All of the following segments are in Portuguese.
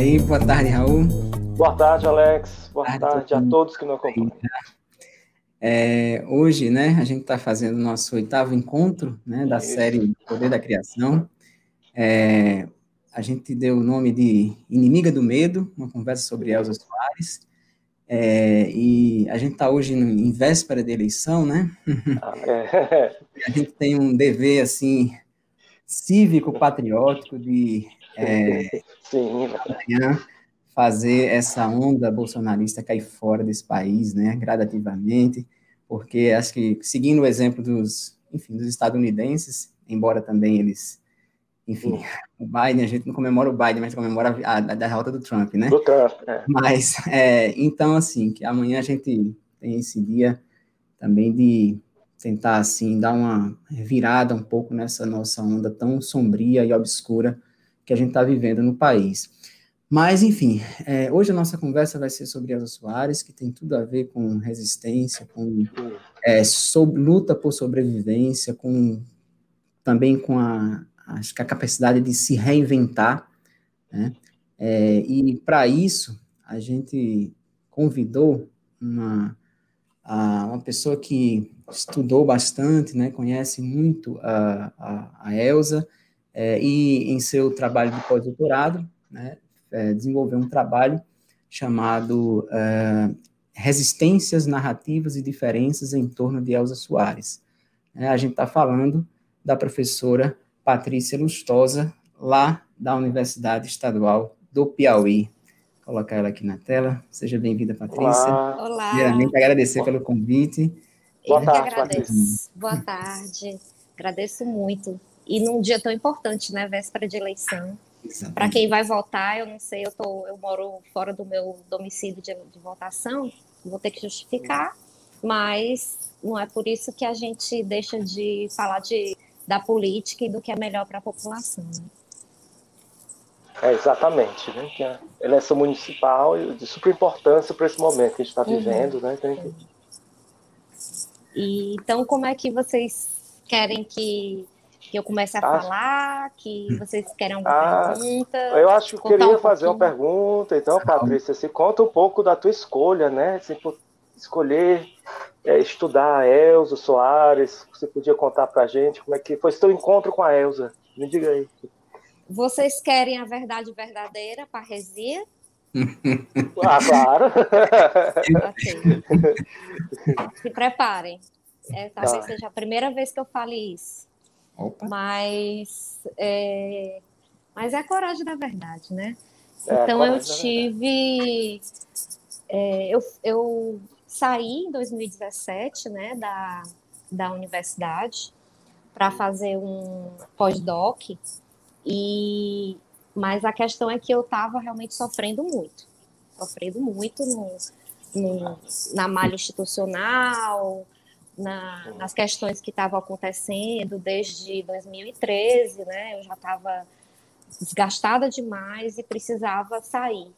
Aí, boa tarde, Raul. Boa tarde, Alex. Boa tarde, tarde a todos que nos acompanham. É, hoje, né, a gente está fazendo o nosso oitavo encontro, né, da Isso. série Poder da Criação. É, a gente deu o nome de Inimiga do Medo, uma conversa sobre Elza Soares. É, e a gente está hoje em véspera de eleição, né? Ah, é. a gente tem um dever, assim, cívico-patriótico de é, Sim. amanhã fazer essa onda bolsonarista cair fora desse país, né, gradativamente, porque acho que, seguindo o exemplo dos, enfim, dos estadunidenses, embora também eles, enfim, o Biden, a gente não comemora o Biden, mas comemora a, a, a derrota do Trump, né? Do Trump, é. Mas, é, então, assim, que amanhã a gente tem esse dia também de tentar, assim, dar uma virada um pouco nessa nossa onda tão sombria e obscura que a gente está vivendo no país. Mas, enfim, é, hoje a nossa conversa vai ser sobre Elza Soares, que tem tudo a ver com resistência, com é, sobre, luta por sobrevivência, com também com a, acho que a capacidade de se reinventar, né? É, e para isso a gente convidou uma, a, uma pessoa que estudou bastante, né? Conhece muito a, a, a Elza é, e em seu trabalho de pós-doutorado, né? é, desenvolveu um trabalho chamado é, Resistências, Narrativas e Diferenças em torno de Elza Soares. É, a gente está falando da professora Patrícia Lustosa, lá da Universidade Estadual do Piauí. Vou colocar ela aqui na tela. Seja bem-vinda, Patrícia. Olá. Olá. Primeiramente, agradecer pelo convite. Boa tarde, agradeço. Patrícia. Boa tarde. Agradeço muito. E num dia tão importante, né? Véspera de eleição. Para quem vai votar, eu não sei, eu, tô, eu moro fora do meu domicílio de, de votação, vou ter que justificar, mas não é por isso que a gente deixa de falar de, da política e do que é melhor para a população. Né? É, exatamente, né? Que a eleição municipal é de super importância para esse momento que a gente está uhum. vivendo, uhum. né? Então, e, então, como é que vocês querem que que eu comece a ah. falar, que vocês querem alguma ah, pergunta. Eu acho que queria um fazer uma pergunta, então, Patrícia, se conta um pouco da tua escolha, né? Assim, escolher é, estudar a Elza Soares, você podia contar pra gente como é que foi seu encontro com a Elza? Me diga aí. Vocês querem a verdade verdadeira, parresia? ah, claro. okay. Se preparem. É, talvez tá. seja a primeira vez que eu fale isso. Opa. Mas é, mas é a coragem da verdade, né? É, então eu tive. É, eu, eu saí em 2017 né, da, da universidade para fazer um pós-doc, e mas a questão é que eu estava realmente sofrendo muito. Sofrendo muito no, no, na malha institucional, na, nas questões que estavam acontecendo desde 2013, né? Eu já estava desgastada demais e precisava sair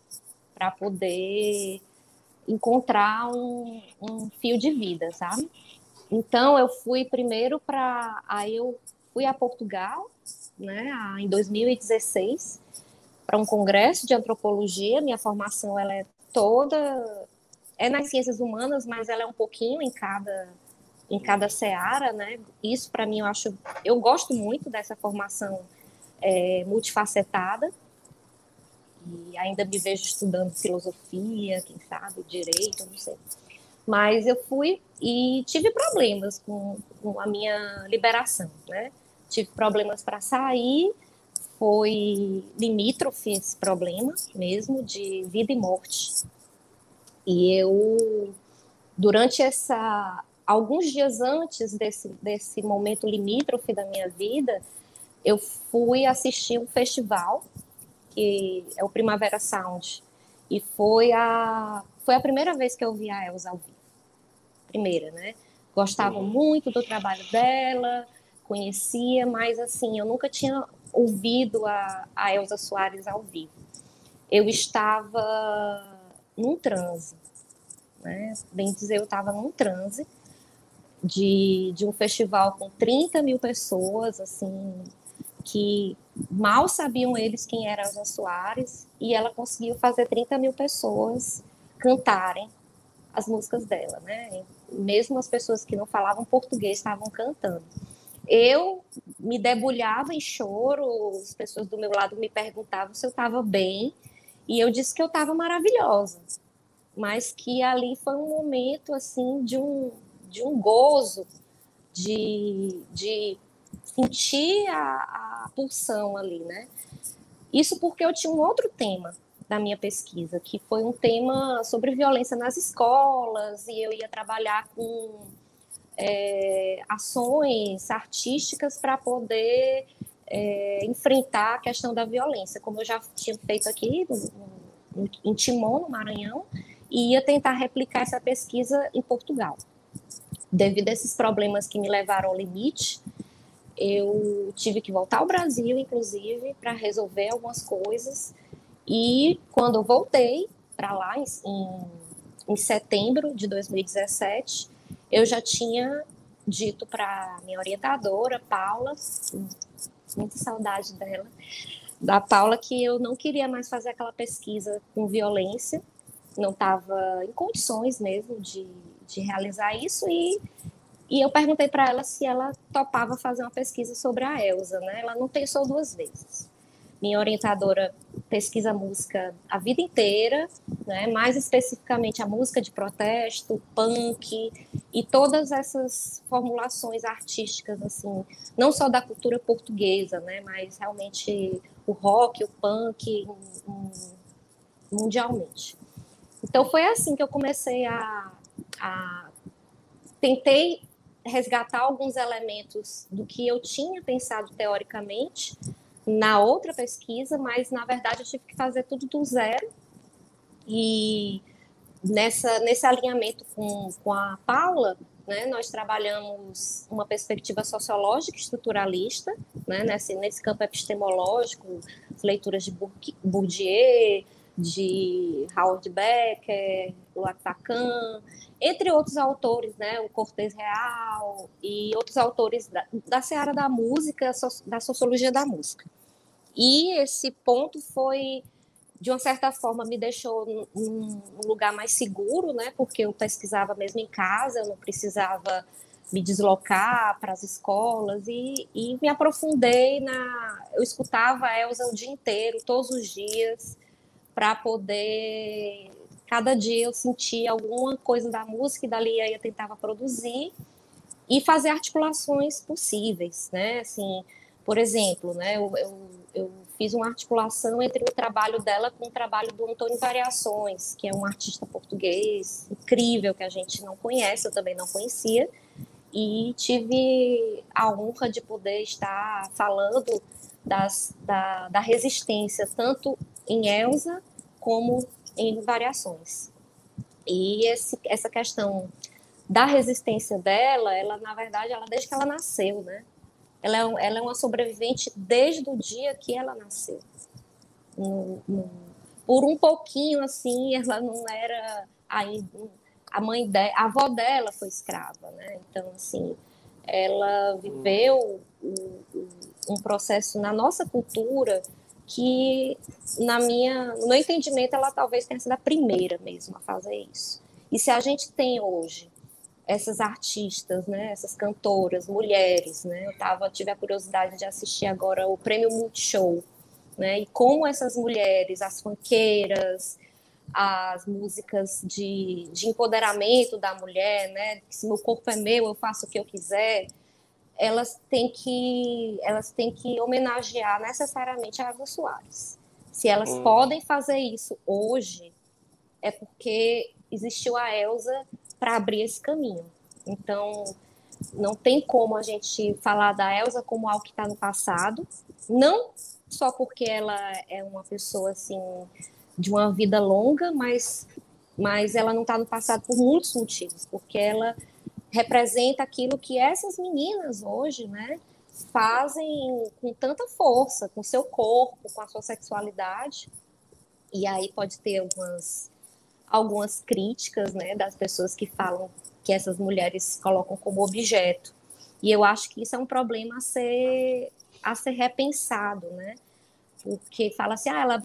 para poder encontrar um, um, fio de vida, sabe? Então eu fui primeiro para, aí eu fui a Portugal, né? Em 2016 para um congresso de antropologia. Minha formação ela é toda é nas ciências humanas, mas ela é um pouquinho em cada em cada seara, né? Isso para mim eu acho, eu gosto muito dessa formação é, multifacetada e ainda me vejo estudando filosofia, quem sabe direito, não sei. Mas eu fui e tive problemas com, com a minha liberação, né? Tive problemas para sair, foi limítrofe esse problema mesmo de vida e morte. E eu durante essa alguns dias antes desse, desse momento limítrofe da minha vida, eu fui assistir um festival, que é o Primavera Sound, e foi a, foi a primeira vez que eu vi a Elza ao vivo. Primeira, né? Gostava uhum. muito do trabalho dela, conhecia, mas assim, eu nunca tinha ouvido a, a Elza Soares ao vivo. Eu estava num transe, né? Bem dizer, eu estava num transe, de, de um festival com 30 mil pessoas, assim, que mal sabiam eles quem era Elza Soares, e ela conseguiu fazer 30 mil pessoas cantarem as músicas dela, né? Mesmo as pessoas que não falavam português estavam cantando. Eu me debulhava em choro, as pessoas do meu lado me perguntavam se eu estava bem, e eu disse que eu estava maravilhosa, mas que ali foi um momento assim de um, de um gozo, de, de sentir a, a pulsão ali, né? Isso porque eu tinha um outro tema da minha pesquisa, que foi um tema sobre violência nas escolas, e eu ia trabalhar com é, ações artísticas para poder é, enfrentar a questão da violência, como eu já tinha feito aqui no, no, em Timon, no Maranhão, e ia tentar replicar essa pesquisa em Portugal. Devido a esses problemas que me levaram ao limite, eu tive que voltar ao Brasil, inclusive, para resolver algumas coisas. E quando eu voltei para lá, em, em setembro de 2017, eu já tinha dito para minha orientadora, Paula, muita saudade dela, da Paula, que eu não queria mais fazer aquela pesquisa com violência, não estava em condições mesmo de, de realizar isso, e e eu perguntei para ela se ela topava fazer uma pesquisa sobre a Elsa, né? Ela não pensou duas vezes. Minha orientadora pesquisa música a vida inteira, né? mais especificamente a música de protesto, punk e todas essas formulações artísticas, assim, não só da cultura portuguesa, né? mas realmente o rock, o punk, mundialmente. Então foi assim que eu comecei a, a tentei resgatar alguns elementos do que eu tinha pensado teoricamente na outra pesquisa, mas na verdade eu tive que fazer tudo do zero. E nessa, nesse alinhamento com, com a Paula, né, nós trabalhamos uma perspectiva sociológica estruturalista, né, nesse, nesse campo epistemológico, as leituras de Bourdieu, de Howard Becker, Lacan, entre outros autores, né, o Cortez Real e outros autores da, da seara da música, da sociologia da música. E esse ponto foi, de uma certa forma, me deixou num lugar mais seguro, né, porque eu pesquisava mesmo em casa, eu não precisava me deslocar para as escolas e, e me aprofundei na. Eu escutava a Elza o dia inteiro, todos os dias para poder cada dia eu sentir alguma coisa da música e dali aí eu tentava produzir e fazer articulações possíveis, né? Assim, por exemplo, né? Eu, eu, eu, fiz uma articulação entre o trabalho dela com o trabalho do Antônio Variações, que é um artista português incrível que a gente não conhece, eu também não conhecia, e tive a honra de poder estar falando das, da, da resistência, tanto em Elsa como em variações. E esse, essa questão da resistência dela, ela na verdade, ela desde que ela nasceu, né? Ela é, ela é uma sobrevivente desde o dia que ela nasceu. Por um pouquinho assim, ela não era aí a mãe dela, a avó dela foi escrava, né? Então assim, ela viveu um processo na nossa cultura que, na minha, no meu entendimento, ela talvez tenha sido a primeira mesmo a fazer isso. E se a gente tem hoje essas artistas, né, essas cantoras, mulheres, né, eu tava, tive a curiosidade de assistir agora o Prêmio Multishow, né, e como essas mulheres, as funkeiras, as músicas de, de empoderamento da mulher, né, se meu corpo é meu, eu faço o que eu quiser, elas têm que elas têm que homenagear necessariamente a Eva Soares. Se elas hum. podem fazer isso hoje, é porque existiu a Elsa para abrir esse caminho. Então, não tem como a gente falar da Elsa como algo que está no passado, não só porque ela é uma pessoa assim de uma vida longa, mas mas ela não está no passado por muitos motivos, porque ela representa aquilo que essas meninas hoje, né, fazem com tanta força, com seu corpo, com a sua sexualidade. E aí pode ter algumas algumas críticas, né, das pessoas que falam que essas mulheres colocam como objeto. E eu acho que isso é um problema a ser a ser repensado, né? Porque fala assim, ah, ela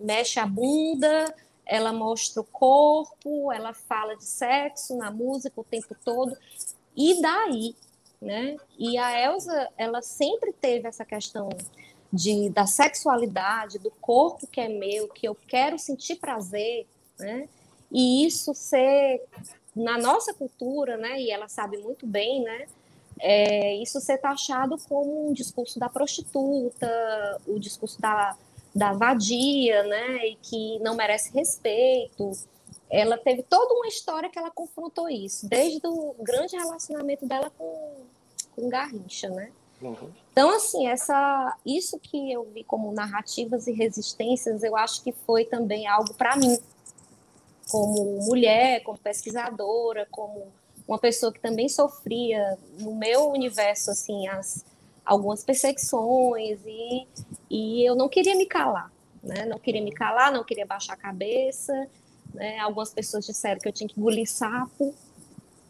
mexe a bunda, ela mostra o corpo, ela fala de sexo na música o tempo todo, e daí, né? E a Elsa, ela sempre teve essa questão de, da sexualidade, do corpo que é meu, que eu quero sentir prazer, né? E isso ser na nossa cultura, né? E ela sabe muito bem, né? É, isso ser taxado como um discurso da prostituta, o discurso da, da vadia, né? E que não merece respeito. Ela teve toda uma história que ela confrontou isso, desde o grande relacionamento dela com, com Garrincha, né? Uhum. Então, assim, essa, isso que eu vi como narrativas e resistências, eu acho que foi também algo para mim, como mulher, como pesquisadora, como uma pessoa que também sofria no meu universo, assim, as, algumas perseguições e, e eu não queria me calar, né? Não queria me calar, não queria baixar a cabeça, né? Algumas pessoas disseram que eu tinha que engolir sapo,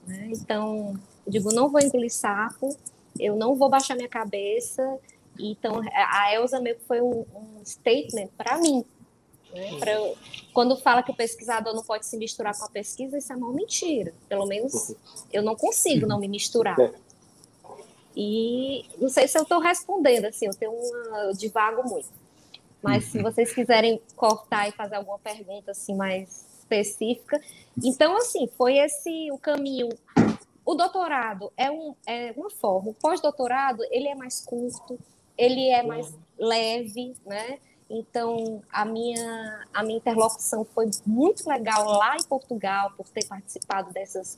né? Então, eu digo, não vou engolir sapo, eu não vou baixar minha cabeça. Então, a Elsa meio que foi um, um statement para mim. Né? Pra eu, quando fala que o pesquisador não pode se misturar com a pesquisa, isso é uma mentira. Pelo menos eu não consigo não me misturar. E não sei se eu estou respondendo, assim, eu tenho uma, eu divago muito. Mas se vocês quiserem cortar e fazer alguma pergunta assim mais específica, então assim foi esse o caminho. O doutorado é, um, é uma forma, o pós-doutorado ele é mais curto, ele é mais leve, né? Então, a minha, a minha interlocução foi muito legal lá em Portugal, por ter participado dessas,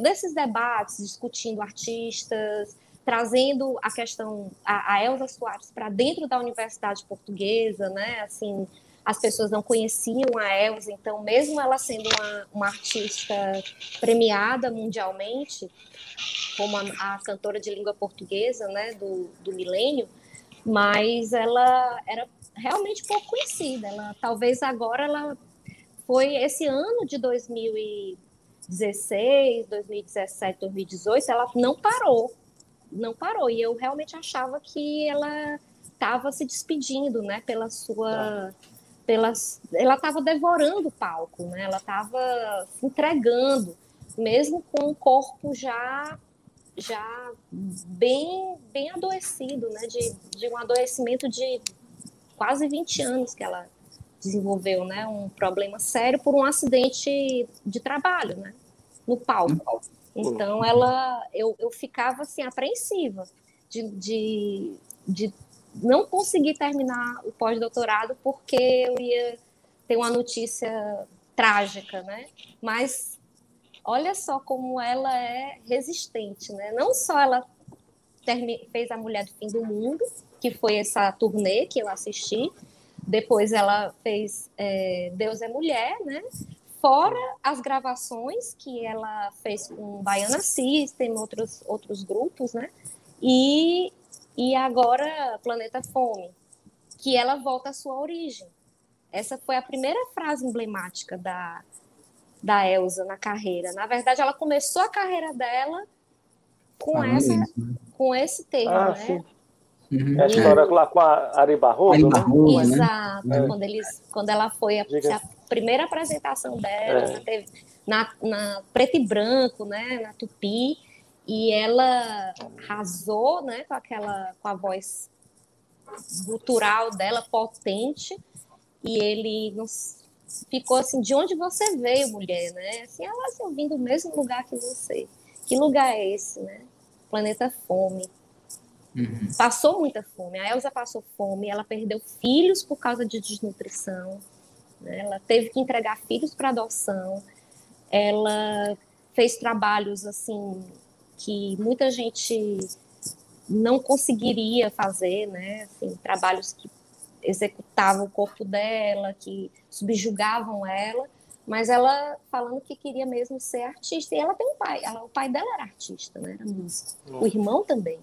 desses debates, discutindo artistas, trazendo a questão, a, a Elza Soares para dentro da Universidade Portuguesa, né? Assim, as pessoas não conheciam a Elsa, então, mesmo ela sendo uma, uma artista premiada mundialmente, como a, a, cantora de língua portuguesa né, do, do milênio, mas ela era realmente pouco conhecida. Ela, talvez agora ela foi esse ano de 2016, 2017, 2018, ela não parou, não parou. E eu realmente achava que ela estava se despedindo, né, pela sua pelas, ela estava devorando o palco, né? Ela estava se entregando, mesmo com o corpo já já bem bem adoecido, né? De, de um adoecimento de quase 20 anos que ela desenvolveu, né? Um problema sério por um acidente de trabalho, né? No palco. Então ela, eu, eu ficava assim apreensiva de, de, de não consegui terminar o pós-doutorado porque eu ia ter uma notícia trágica, né? Mas olha só como ela é resistente, né? Não só ela fez a Mulher do Fim do Mundo, que foi essa turnê que eu assisti, depois ela fez é, Deus é Mulher, né? Fora as gravações que ela fez com Baiana System, outros, outros grupos, né? E e agora Planeta Fome, que ela volta à sua origem. Essa foi a primeira frase emblemática da, da Elsa na carreira. Na verdade, ela começou a carreira dela com, ah, essa, com esse termo, ah, né? Sim. Uhum. É a história lá com a Ari Barroso, né? né? Exato. É. Quando, eles, quando ela foi a, a primeira apresentação dela, é. teve, na, na preto e branco, né? Na Tupi e ela arrasou, né, com aquela com a voz gutural dela potente e ele nos ficou assim de onde você veio mulher né assim ela assim, eu vim do mesmo lugar que você que lugar é esse né planeta fome uhum. passou muita fome a Elsa passou fome ela perdeu filhos por causa de desnutrição né? ela teve que entregar filhos para adoção ela fez trabalhos assim que muita gente não conseguiria fazer, né? Assim, trabalhos que executavam o corpo dela, que subjugavam ela, mas ela falando que queria mesmo ser artista. E ela tem um pai, ela, o pai dela era artista, né? Era músico. O irmão também.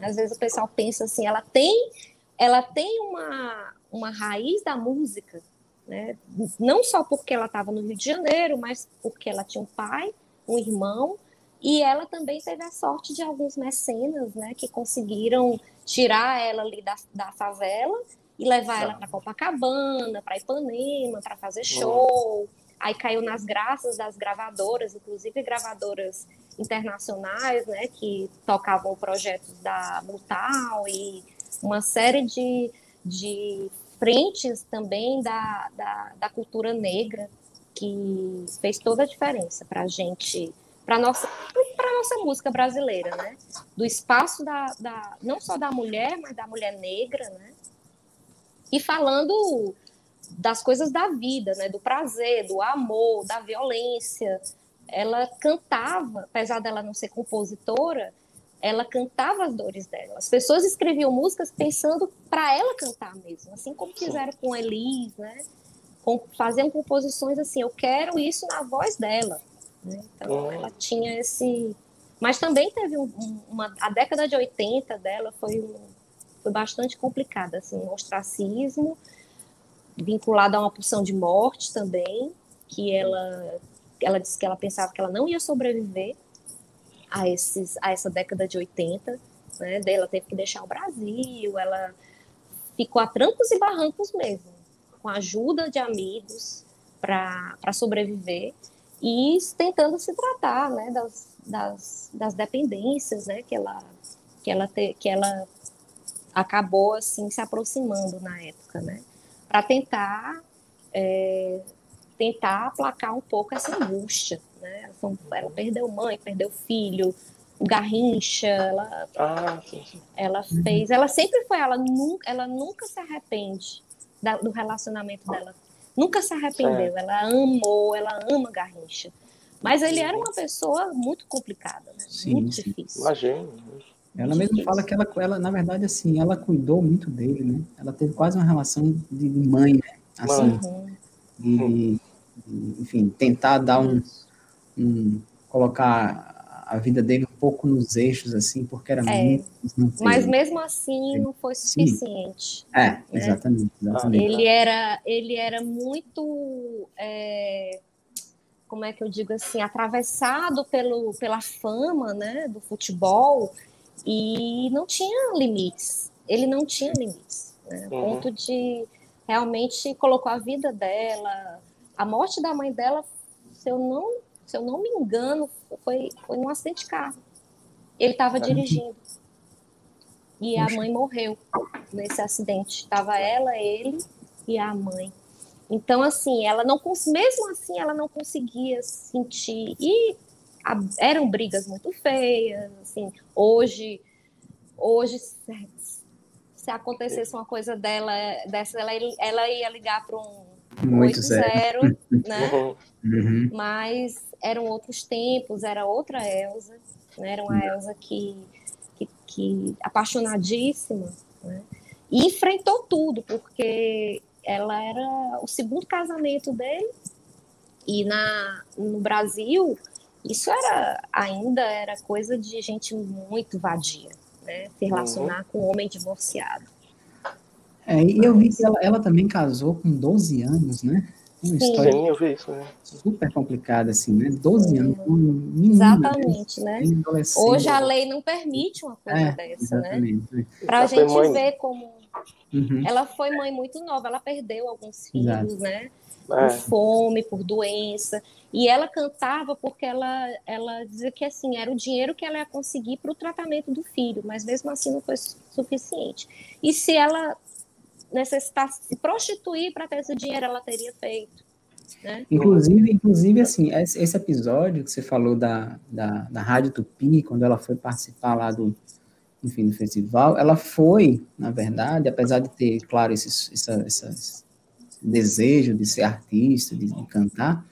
Às vezes o pessoal pensa assim, ela tem, ela tem uma, uma raiz da música, né? Não só porque ela estava no Rio de Janeiro, mas porque ela tinha um pai, um irmão E ela também teve a sorte de alguns mecenas, né, que conseguiram tirar ela ali da, da favela e levar ela para Copacabana, para Ipanema, para fazer show. Aí caiu nas graças das gravadoras, inclusive gravadoras internacionais, né, que tocavam projetos da Mutal e uma série de, de frentes também da, da, da cultura negra, que fez toda a diferença para a gente, para nossa para nossa música brasileira, né? Do espaço da, da não só da mulher, mas da mulher negra, né? E falando das coisas da vida, né? Do prazer, do amor, da violência. Ela cantava, apesar dela não ser compositora, ela cantava as dores dela. As pessoas escreviam músicas pensando para ela cantar mesmo, assim como fizeram com Elis, né? Com, faziam composições assim, eu quero isso na voz dela. Né? Então ela tinha esse. Mas também teve um, uma. A década de 80 dela foi, um, foi bastante complicada, assim, um ostracismo vinculado a uma pulsão de morte também, que ela, ela disse que ela pensava que ela não ia sobreviver a, esses, a essa década de 80, né? Ela teve que deixar o Brasil, ela ficou a trancos e barrancos mesmo, com a ajuda de amigos para sobreviver e tentando se tratar né, das, das, das dependências né, que, ela, que, ela te, que ela acabou assim se aproximando na época, né, para tentar é, tentar aplacar um pouco essa angústia. Né? Ela perdeu mãe, perdeu filho, o Garrincha, ela, ah, ela fez, ela sempre foi, ela nunca, ela nunca se arrepende da, do relacionamento dela, nunca se arrependeu, certo. ela amou, ela ama Garrincha, mas ele era uma pessoa muito complicada, né? sim, muito sim. difícil. Imagina. Ela mesmo fala que ela, ela, na verdade, assim, ela cuidou muito dele, né? Ela teve quase uma relação de mãe, né? Assim, uhum. enfim, tentar dar um, um, colocar a vida dele um pouco nos eixos, assim, porque era é, muito. Mas mesmo assim não foi suficiente. Sim. É, né? exatamente, exatamente. Ele era, ele era muito. É, como é que eu digo assim, atravessado pelo, pela fama né, do futebol e não tinha limites. Ele não tinha limites. Né? Uhum. Ponto de realmente colocou a vida dela. A morte da mãe dela, se eu não se eu não me engano, foi, foi num acidente de carro. Ele estava dirigindo. E a mãe morreu nesse acidente. Estava ela, ele e a mãe. Então, assim, ela não mesmo assim, ela não conseguia sentir. E a, eram brigas muito feias. Assim, hoje, hoje se, se acontecesse uma coisa dela, dessa, ela, ela ia ligar para um muito 8-0, né? Uhum. Mas eram outros tempos, era outra Elsa, né? era uma Elsa que, que, que apaixonadíssima, né? e enfrentou tudo, porque ela era o segundo casamento dele, e na, no Brasil, isso era ainda era coisa de gente muito vadia, né? Se relacionar uhum. com um homem divorciado. É, e eu vi que ela, ela, também casou com 12 anos, né? Uma Sim. história Sim, eu vi isso, né? super complicada, assim, né? 12 anos. exatamente, né? Hoje a lei não permite uma coisa é, dessa, né? né? Para a gente mãe. ver como. Uhum. Ela foi mãe muito nova, ela perdeu alguns filhos, Exato. né? Por é. fome, por doença. E ela cantava porque ela, ela dizia que assim era o dinheiro que ela ia conseguir para o tratamento do filho, mas mesmo assim não foi suficiente. E se ela necessitasse se prostituir para ter esse dinheiro, ela teria feito. Né? Inclusive, inclusive, assim, esse episódio que você falou da, da, da Rádio Tupi, quando ela foi participar lá do, enfim, do festival, ela foi, na verdade, apesar de ter, claro, esse, essa, essa, esse desejo de ser artista, de, de, cantar,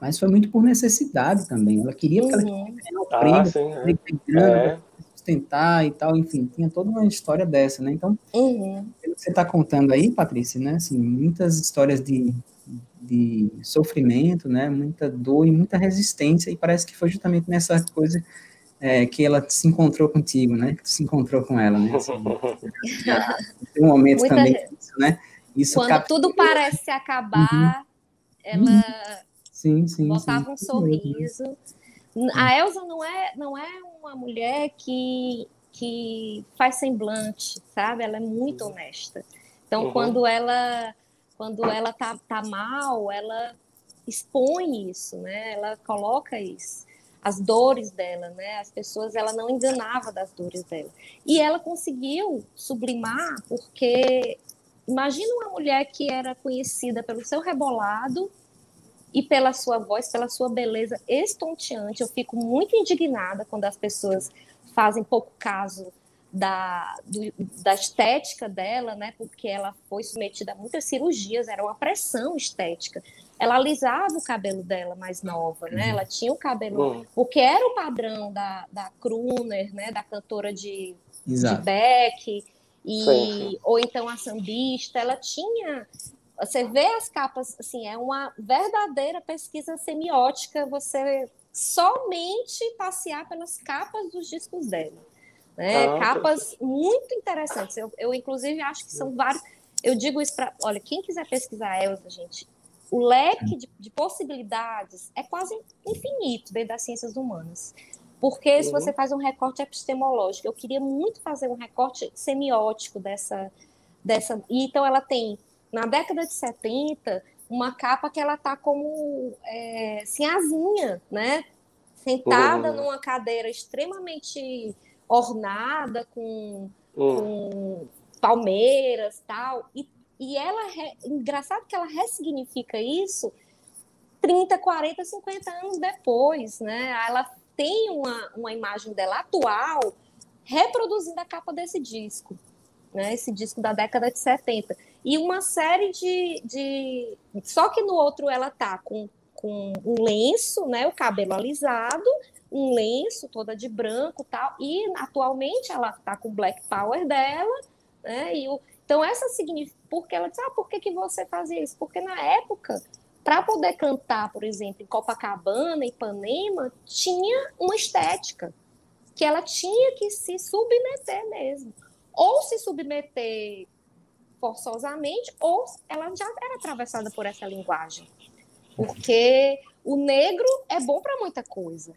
mas foi muito por necessidade também. Ela queria que ela uhum. ah, prêmio, sim, é. grana, é sustentar e tal, enfim, tinha toda uma história dessa, né? Então, uhum. você está contando aí, Patrícia, né? Assim, muitas histórias de, de sofrimento, né? Muita dor e muita resistência, e parece que foi justamente nessa coisa é, que ela se encontrou contigo, né? Que tu se encontrou com ela, né? Assim, tem um momento muita... também isso, né? Isso Quando cap... tudo parece acabar, uhum. ela sim, sim, botava sim, um sorriso. A Elsa não é, não é uma mulher que, que faz semblante, sabe? Ela é muito uhum. honesta. Então, uhum. quando ela quando ela tá, tá mal, ela expõe isso, né? Ela coloca isso, as dores dela, né? As pessoas, ela não enganava das dores dela. E ela conseguiu sublimar, porque imagina uma mulher que era conhecida pelo seu rebolado e pela sua voz, pela sua beleza estonteante. Eu fico muito indignada quando as pessoas fazem pouco caso da, do, da estética dela, né? Porque ela foi submetida a muitas cirurgias, era uma pressão estética. Ela alisava o cabelo dela mais nova, né? Uhum. Ela tinha o cabelo, porque era o padrão da, da crooner, né? Da cantora de, de Beck, e, sim. ou então a sambista, ela tinha você vê as capas, assim, é uma verdadeira pesquisa semiótica você somente passear pelas capas dos discos dela. Né? Ah, capas muito interessantes. Eu, eu, inclusive, acho que são vários. Eu digo isso para. Olha, quem quiser pesquisar a Elsa, gente, o leque de, de, possibilidades é quase infinito dentro das ciências humanas. Porque se você uhum. faz um recorte epistemológico, eu queria muito fazer um recorte semiótico dessa. dessa e então, ela tem, na década de 70, uma capa que ela está como é, sinhazinha, né? Sentada uhum. numa cadeira extremamente ornada com, uhum. com palmeiras tal. E, e ela, engraçado que ela ressignifica isso 30, 40, 50 anos depois, né? Ela tem uma, uma imagem dela atual reproduzindo a capa desse disco, né? Esse disco da década de 70 e uma série de, de... só que no outro ela tá com, com um lenço, né, o cabelo alisado, um lenço toda de branco tal, e atualmente ela tá com o black power dela, né, e o... então essa significa, porque ela diz, ah, por que, que você fazia isso? Porque na época, para poder cantar, por exemplo, em Copacabana, Ipanema, tinha uma estética, que ela tinha que se submeter mesmo, ou se submeter forçosamente, ou ela já era atravessada por essa linguagem. Porque o negro é bom para muita coisa,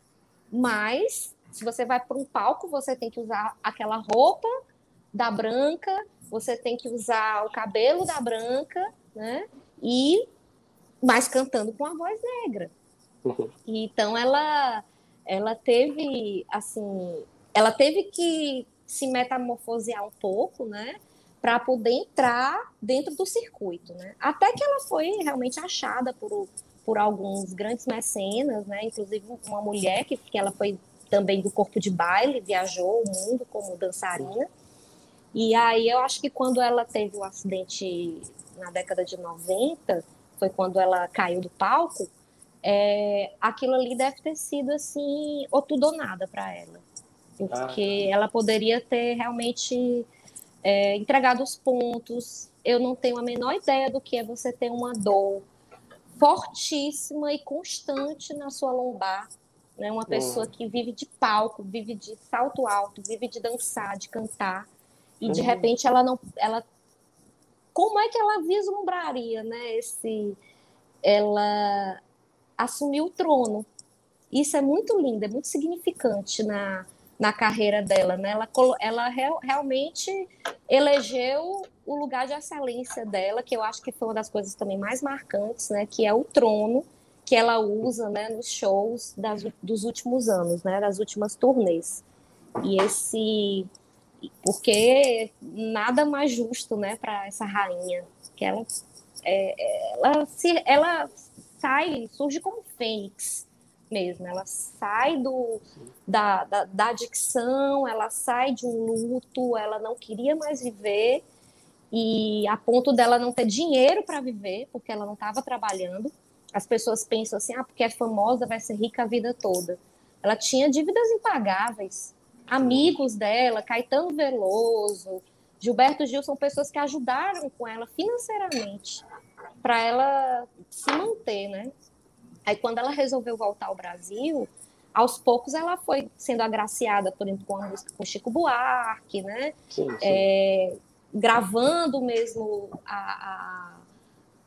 mas se você vai para um palco, você tem que usar aquela roupa da branca, você tem que usar o cabelo da branca, né? E mas cantando com a voz negra. Uhum. Então ela ela teve assim, ela teve que se metamorfosear um pouco, né? Para poder entrar dentro do circuito, né? Até que ela foi realmente achada por, por alguns grandes mecenas, né? Inclusive uma mulher que, que ela foi também do corpo de baile, viajou o mundo como dançarina. E aí eu acho que quando ela teve o acidente na década de 90, foi quando ela caiu do palco, é, aquilo ali deve ter sido assim, ou tudo ou nada para ela. Porque ah. ela poderia ter realmente é, entregado os pontos. Eu não tenho a menor ideia do que é você ter uma dor fortíssima e constante na sua lombar. Né? Uma pessoa uhum. que vive de palco, vive de salto alto, vive de dançar, de cantar. E de uhum. repente ela não. Ela, como é que ela vislumbraria né, esse. Ela assumiu o trono. Isso é muito lindo, é muito significante na, na carreira dela, né? Ela, ela real, realmente elegeu o lugar de excelência dela, que eu acho que foi uma das coisas também mais marcantes, né? Que é o trono que ela usa, né? Nos shows das, dos últimos anos, né? Das últimas turnês. E esse, porque nada mais justo, né? Para essa rainha, que ela, é, ela se, ela sai, surge como fênix mesmo. Ela sai do, da, da, da adicção, ela sai de um luto, ela não queria mais viver, e a ponto dela não ter dinheiro para viver, porque ela não estava trabalhando. As pessoas pensam assim, ah, porque é famosa, vai ser rica a vida toda. Ela tinha dívidas impagáveis. Amigos dela, Caetano Veloso, Gilberto Gil, são pessoas que ajudaram com ela financeiramente para ela se manter, né? Aí, quando ela resolveu voltar ao Brasil, aos poucos ela foi sendo agraciada, por exemplo, com a Chico Buarque, né? Sim, sim. É, gravando mesmo a,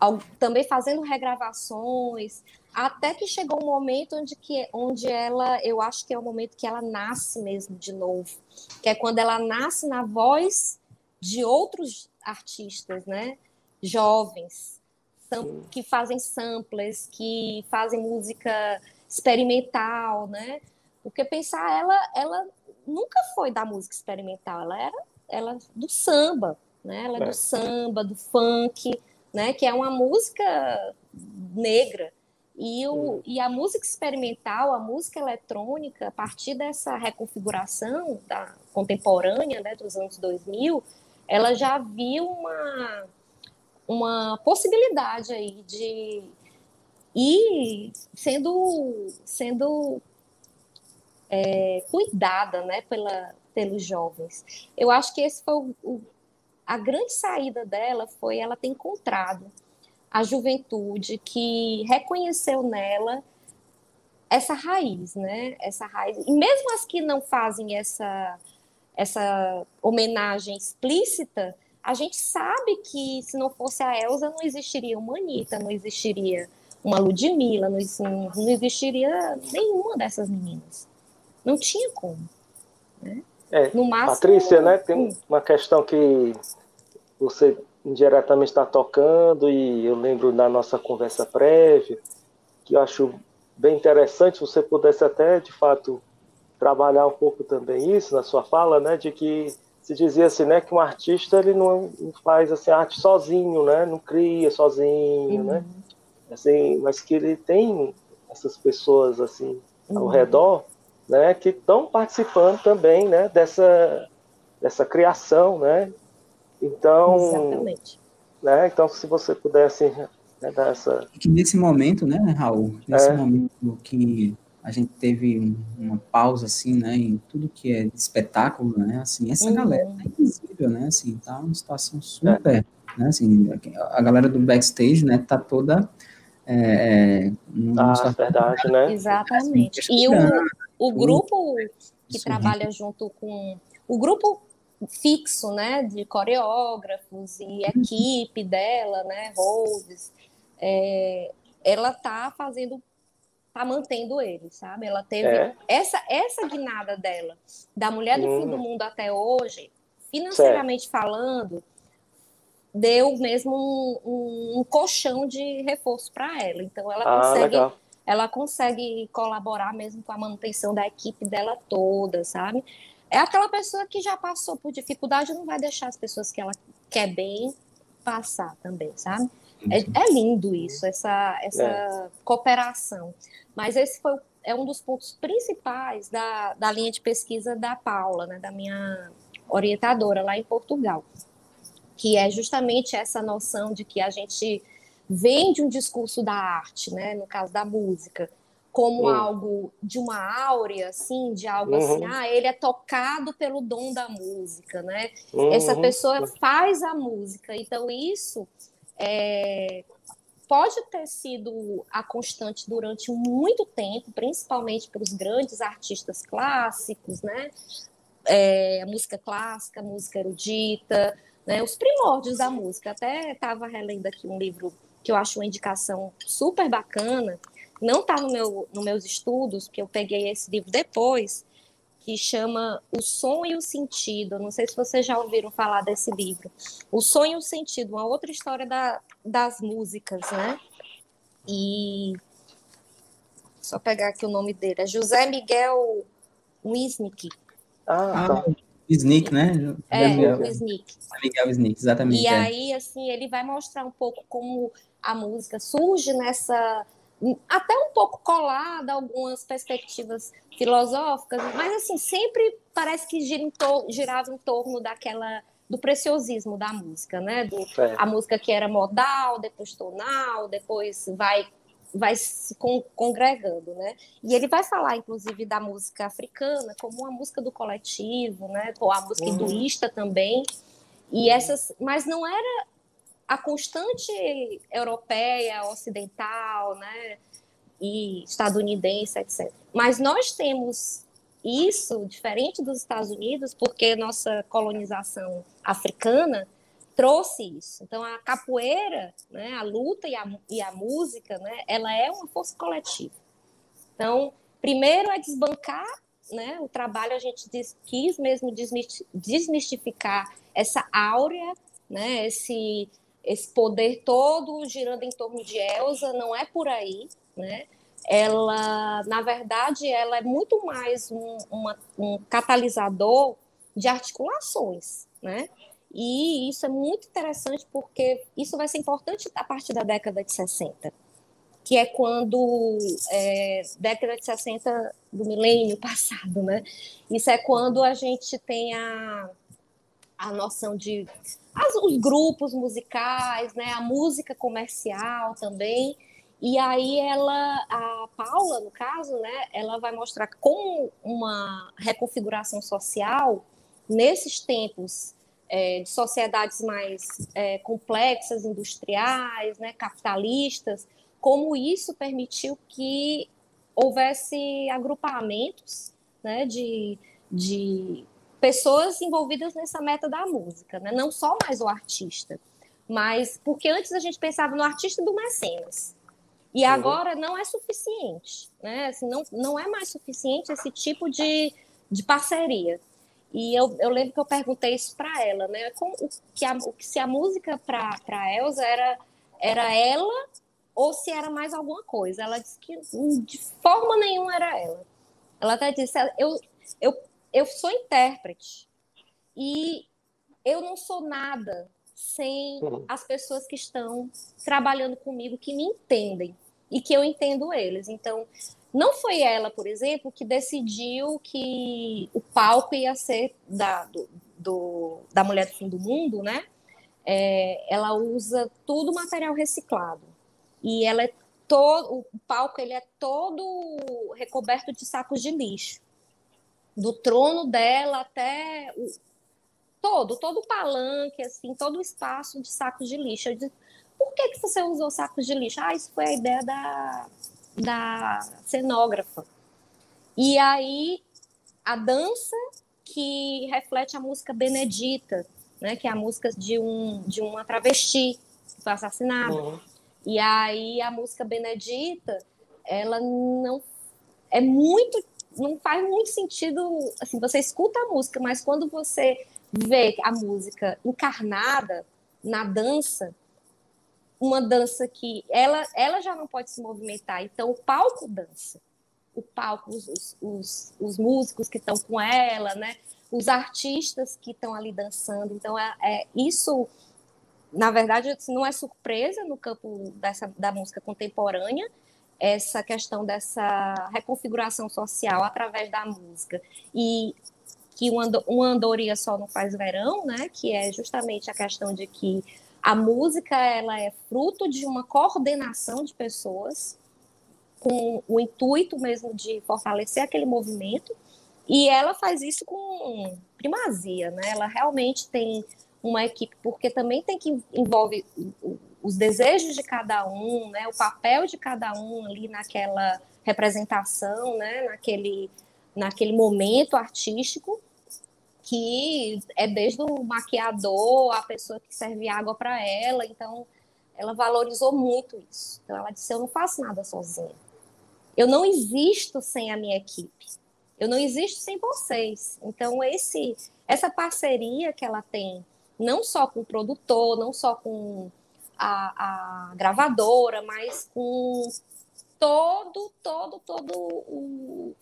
a, também fazendo regravações, até que chegou um momento onde, que, onde ela, eu acho que é o momento que ela nasce mesmo de novo, que é quando ela nasce na voz de outros artistas, né? Jovens, que fazem samples, que fazem música experimental, né? Porque pensar ela, ela nunca foi da música experimental, ela era ela do samba, né? Ela é, é. do samba, do funk, né? Que é uma música negra. E, o, e a música experimental, a música eletrônica, a partir dessa reconfiguração da contemporânea, né, dos anos 2000, ela já viu uma, uma possibilidade aí de ir sendo, sendo é, cuidada né, pela, pelos jovens. Eu acho que esse foi o, o, a grande saída dela foi ela ter encontrado a juventude que reconheceu nela essa raiz, né? Essa raiz. E mesmo as que não fazem essa essa homenagem explícita, a gente sabe que se não fosse a Elsa não existiria uma Anitta, não existiria uma Ludmilla, não, não existiria nenhuma dessas meninas. Não tinha como. Né? É, no máximo, Patrícia, né, tem uma questão que você indiretamente está tocando, e eu lembro da nossa conversa prévia, que eu acho bem interessante, se você pudesse até, de fato, trabalhar um pouco também isso na sua fala, né, de que se dizia assim, né, que um artista ele não, faz assim arte sozinho, né, não cria sozinho, né, uhum. né, assim, mas que ele tem essas pessoas assim ao uhum. redor, né, que estão participando também, né, dessa dessa criação, né, então, Exatamente. Né, então se você pudesse né, dar essa... Que nesse momento, né, Raul, nesse é. momento que a gente teve uma pausa, assim, né, em tudo que é espetáculo, né, assim, essa uhum. galera tá invisível, né, assim, tá uma situação super, é. né, assim, a galera do backstage, né, tá toda... É, é ah, verdade, né? Exatamente. Assim, e o, o grupo que trabalha junto com... O grupo fixo, né, de coreógrafos e equipe dela, né, Roses, é, ela tá fazendo, tá mantendo ele, sabe? Ela teve é. essa essa guinada dela, da mulher do fim do uhum. mundo até hoje, financeiramente certo. falando, deu mesmo um, um, um, colchão de reforço para ela. Então ela ah, consegue legal. ela consegue colaborar mesmo com a manutenção da equipe dela toda, sabe? É aquela pessoa que já passou por dificuldade não vai deixar as pessoas que ela quer bem passar também, sabe? É, é lindo isso, essa, essa é. cooperação. Mas esse foi, é um dos pontos principais da, da linha de pesquisa da Paula, né, da minha orientadora lá em Portugal, que é justamente essa noção de que a gente vende um discurso da arte, né, no caso da música, como uhum. algo de uma áurea, assim, de algo assim, uhum. assim, ah, ele é tocado pelo dom da música, né? Uhum. Essa pessoa faz a música, então isso é, pode ter sido a constante durante muito tempo, principalmente para os grandes artistas clássicos, né? É, a música clássica, a música erudita, né? Os primórdios da música. Até estava relendo aqui um livro que eu acho uma indicação super bacana, não está no meu, nos meus estudos, que eu peguei esse livro depois, que chama O Som e o Sentido. Não sei se vocês já ouviram falar desse livro. O Som e o Sentido, uma outra história da, das músicas, né? E só pegar aqui o nome dele, é José Miguel Wisnik. Ah, tá. Ah, Wisnik, né? É, Miguel Wisnik. Miguel Wisnik, exatamente. E é. aí, assim, ele vai mostrar um pouco como a música surge nessa até um pouco colada algumas perspectivas filosóficas, mas assim sempre parece que gira em girava em torno daquela do preciosismo da música, né? Do, é. A música que era modal, depois tonal, depois vai vai se con congregando, né? E ele vai falar, inclusive, da música africana como uma música do coletivo, né? Ou a música uhum. hinduísta também. E essas, mas não era a constante europeia, ocidental, né, e estadunidense, etc. Mas nós temos isso diferente dos Estados Unidos, porque nossa colonização africana trouxe isso. Então, a capoeira, né, a luta e a, e a música, né, ela é uma força coletiva. Então, primeiro é desbancar né, o trabalho, a gente diz, quis mesmo desmistificar essa áurea, né, esse, esse poder todo girando em torno de Elsa, não é por aí, né? Ela, na verdade, ela é muito mais um, uma, um catalisador de articulações, né? E isso é muito interessante porque isso vai ser importante a partir da década de 60, que é quando, é, década de 60 do milênio passado, né? Isso é quando a gente tem a, a noção de as, os grupos musicais, né? A música comercial também. E aí ela, a Paula, no caso, né? Ela vai mostrar como uma reconfiguração social nesses tempos é, de sociedades mais é, complexas, industriais, né, capitalistas, como isso permitiu que houvesse agrupamentos né, de, de pessoas envolvidas nessa meta da música, né? não só mais o artista, mas porque antes a gente pensava no artista do mecenas, e agora não é suficiente, né? Assim, não, não é mais suficiente esse tipo de, de parceria. E eu, eu lembro que eu perguntei isso para ela, né? Como, que a, se a música para Elsa era, era ela ou se era mais alguma coisa. Ela disse que de forma nenhuma era ela. Ela até disse: eu, eu, eu sou intérprete e eu não sou nada sem uhum. as pessoas que estão trabalhando comigo, que me entendem e que eu entendo eles. Então, não foi ela, por exemplo, que decidiu que o palco ia ser da, do, do da Mulher do Fim do Mundo, né? É, ela usa tudo material reciclado. E ela é todo, o palco ele é todo recoberto de sacos de lixo. Do trono dela até o, todo, todo o palanque, assim, todo o espaço de sacos de lixo. Eu disse, por que, que você usou sacos de lixo? Ah, isso foi a ideia da, da cenógrafa. E aí a dança que reflete a música Benedita, né, que é a música de um de uma travesti que foi assassinada. Uhum. E aí a música Benedita, ela não é muito não faz muito sentido, assim, você escuta a música, mas quando você vê a música encarnada na dança, uma dança que ela, ela já não pode se movimentar, então o palco dança. O palco, os, os, os músicos que estão com ela, né? os artistas que estão ali dançando. Então, é, é, isso, na verdade, não é surpresa no campo dessa, da música contemporânea, essa questão dessa reconfiguração social através da música. E que uma, andoria só não faz verão, né? que é justamente a questão de que a música ela é fruto de uma coordenação de pessoas com o intuito mesmo de fortalecer aquele movimento e ela faz isso com primazia, né? Ela realmente tem uma equipe porque também tem que envolve os desejos de cada um, né? O papel de cada um ali naquela representação, né? Naquele naquele momento artístico que é desde o maquiador, a pessoa que serve água para ela. Então, ela valorizou muito isso. Então, ela disse: Eu não faço nada sozinha. Eu não existo sem a minha equipe. Eu não existo sem vocês. Então, esse, essa parceria que ela tem, não só com o produtor, não só com a, a gravadora, mas com todo, todo, todo o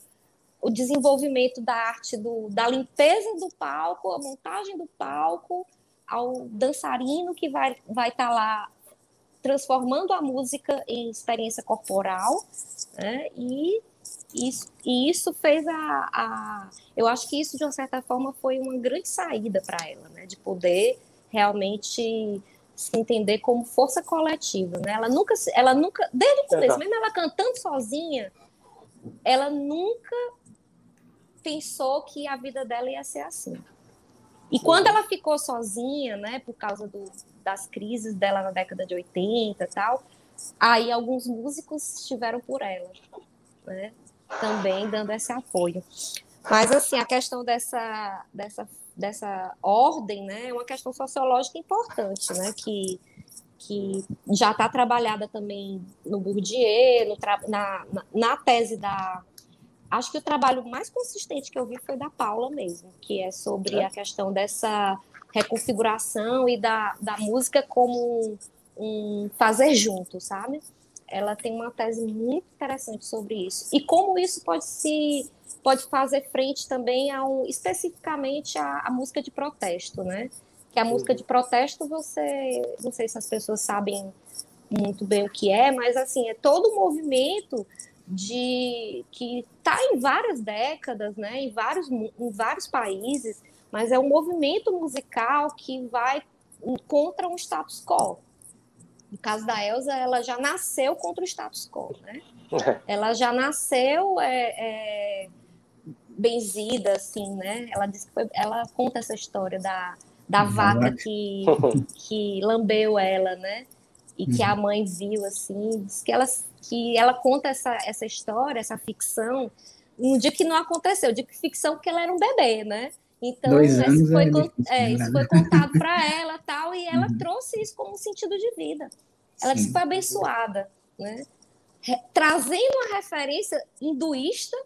o desenvolvimento da arte do, da limpeza do palco, a montagem do palco, ao dançarino que vai estar vai tá lá transformando a música em experiência corporal, né? e, isso, e isso fez a, a, Eu acho que isso, de uma certa forma, foi uma grande saída para ela, né? de poder realmente se entender como força coletiva. Né? Ela nunca, ela nunca desde o começo, mesmo ela cantando sozinha, ela nunca pensou que a vida dela ia ser assim. E quando ela ficou sozinha, né, por causa do, das crises dela na década de 80 e tal, aí alguns músicos estiveram por ela, né, também dando esse apoio. Mas, assim, a questão dessa, dessa dessa ordem, né, é uma questão sociológica importante, né, que, que já está trabalhada também no Bourdieu, no na, na, na, tese da... Acho que o trabalho mais consistente que eu vi foi da Paula mesmo, que é sobre é. a questão dessa reconfiguração e da, da música como um fazer junto, sabe? Ela tem uma tese muito interessante sobre isso. E como isso pode se pode fazer frente também ao especificamente à, à música de protesto, né? Que a música de protesto você, não sei se as pessoas sabem muito bem o que é, mas assim, é todo um movimento de que está em várias décadas, né, em vários, em vários países, mas é um movimento musical que vai contra um status quo. No caso da Elsa, ela já nasceu contra o status quo, né? Ela já nasceu é, é, benzida, assim, né? Ela, diz que foi, ela conta essa história da, da uhum. vaca que, que lambeu ela, né? E que a uhum. mãe viu, assim, diz que ela, que ela conta essa, essa história, essa ficção, um dia que não aconteceu, de ficção porque ela era um bebê, né? Então, Dois isso, foi, é difícil, é, isso foi contado para ela tal, e ela uhum. trouxe isso como um sentido de vida. Ela Sim. disse que foi abençoada, né? Trazendo uma referência hinduísta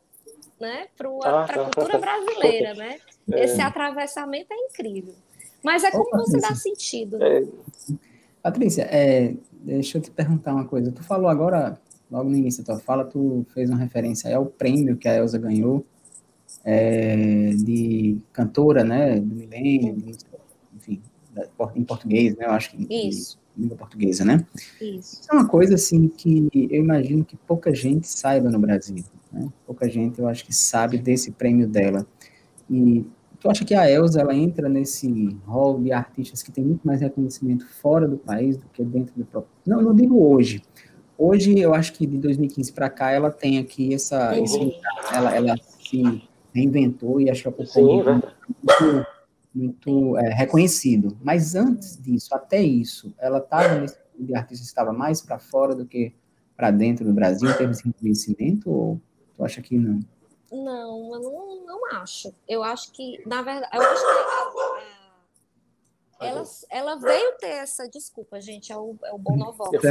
né, para a ah, cultura brasileira, né? É. Esse atravessamento é incrível. Mas é como Ô, você dá sentido. Né? É. Patrícia, é, deixa eu te perguntar uma coisa. Tu falou agora, logo no início da tua fala, tu fez uma referência ao prêmio que a Elsa ganhou é, de cantora, né, do milênio, enfim, em português, né, eu acho que Isso. língua portuguesa, né? Isso. Isso é uma coisa, assim, que eu imagino que pouca gente saiba no Brasil, né? Pouca gente, eu acho que sabe desse prêmio dela. E tu acha que a Elsa, ela entra nesse rol de artistas que tem muito mais reconhecimento fora do país do que dentro do próprio... Não, não digo hoje. Hoje, eu acho que de 2015 para cá, ela tem aqui essa... Esse, ela, ela se reinventou e acho que ocupou Sim, muito, muito é, reconhecido. Mas antes disso, até isso, ela estava nesse de artista estava mais para fora do que para dentro do Brasil em termos de reconhecimento ou tu acha que não? Não, eu não, não acho. Eu acho que, na verdade, eu acho que a, a, ela, ela veio ter essa. Desculpa, gente, é o, é o Bonovox. Tá,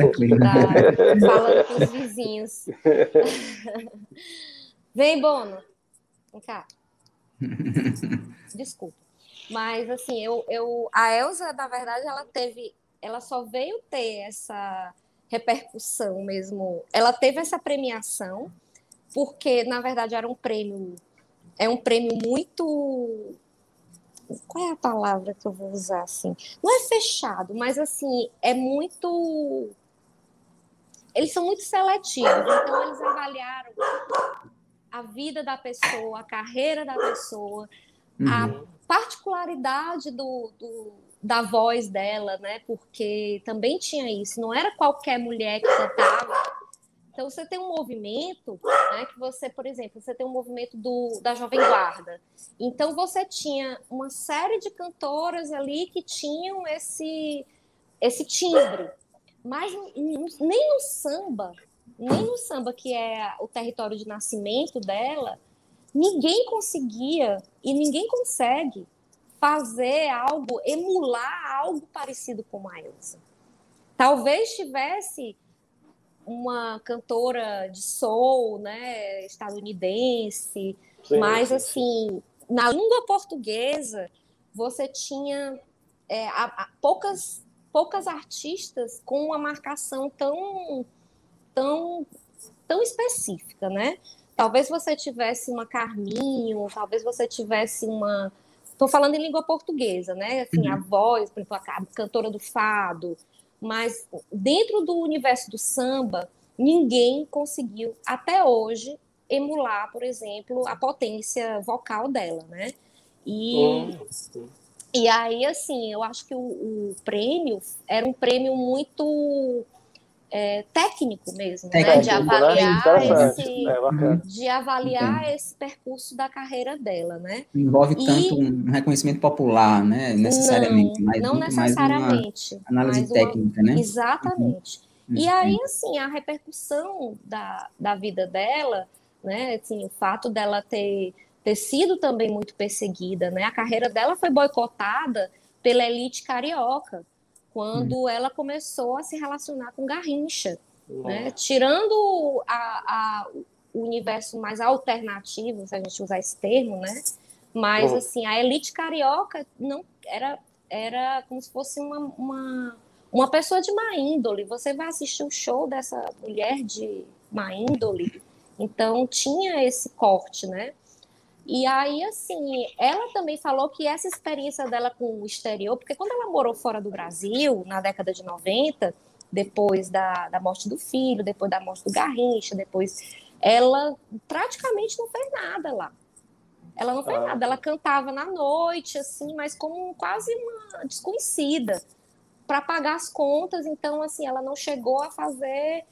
falando com os vizinhos. Vem, Bono. Vem cá. Desculpa. Mas, assim, eu, eu, a Elsa, na verdade, ela teve. Ela só veio ter essa repercussão mesmo. Ela teve essa premiação porque na verdade era um prêmio, é um prêmio muito qual é a palavra que eu vou usar assim? Não é fechado, mas assim, é muito eles são muito seletivos, então eles avaliaram a vida da pessoa, a carreira da pessoa, uhum. a particularidade do, do, da voz dela, né? Porque também tinha isso, não era qualquer mulher que cantava então, você tem um movimento, né, que você, por exemplo, você tem um movimento do, da Jovem Guarda. Então, você tinha uma série de cantoras ali que tinham esse, esse timbre. Mas nem no samba, nem no samba, que é o território de nascimento dela, ninguém conseguia e ninguém consegue fazer algo, emular algo parecido com a Elsa. Talvez tivesse uma cantora de soul, né, estadunidense, sim, mas sim. assim, na língua portuguesa você tinha é, a, a, poucas poucas artistas com uma marcação tão tão tão específica, né? Talvez você tivesse uma Carminho, talvez você tivesse uma Estou falando em língua portuguesa, né? Assim, uhum. a voz, por exemplo, a cantora do fado, mas dentro do universo do samba, ninguém conseguiu até hoje emular, por exemplo, a potência vocal dela, né? E, e aí, assim, eu acho que o, o prêmio era um prêmio muito é, técnico mesmo, técnico, né? De avaliar, né? esse, é, de avaliar esse percurso da carreira dela, né? envolve e... tanto um reconhecimento popular, né? Necessariamente, não, mas não necessariamente. análise técnica, uma... né? Exatamente. Uhum. E aí, assim, a repercussão da, da vida dela, né? Assim, o fato dela ter ter sido também muito perseguida, né? A carreira dela foi boicotada pela elite carioca quando hum. ela começou a se relacionar com Garrincha, né? Tirando a, a, o universo mais alternativo, se a gente usar esse termo, né? Mas assim, a elite carioca não era era como se fosse uma, uma, uma pessoa de má índole. Você vai assistir o show dessa mulher de má índole, então tinha esse corte, né? E aí, assim, ela também falou que essa experiência dela com o exterior, porque quando ela morou fora do Brasil, na década de 90, depois da, da morte do filho, depois da morte do Garrincha, depois. Ela praticamente não fez nada lá. Ela não fez ah. nada, ela cantava na noite, assim, mas como quase uma desconhecida, para pagar as contas. Então, assim, ela não chegou a fazer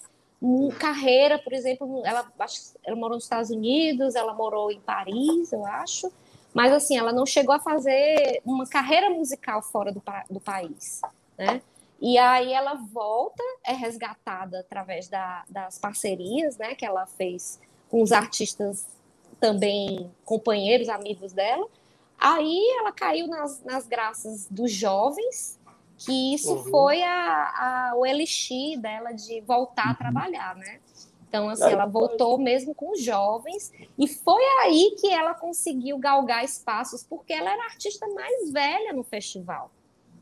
carreira, por exemplo, ela, ela morou nos Estados Unidos, ela morou em Paris, eu acho, mas assim, ela não chegou a fazer uma carreira musical fora do, do país, né? E aí ela volta, é resgatada através da, das parcerias, né, que ela fez com os artistas também companheiros, amigos dela. Aí ela caiu nas, nas graças dos jovens, que isso uhum. foi a, a, o elixir dela de voltar uhum. a trabalhar, né? Então, assim, ela voltou mesmo com os jovens, e foi aí que ela conseguiu galgar espaços, porque ela era a artista mais velha no festival.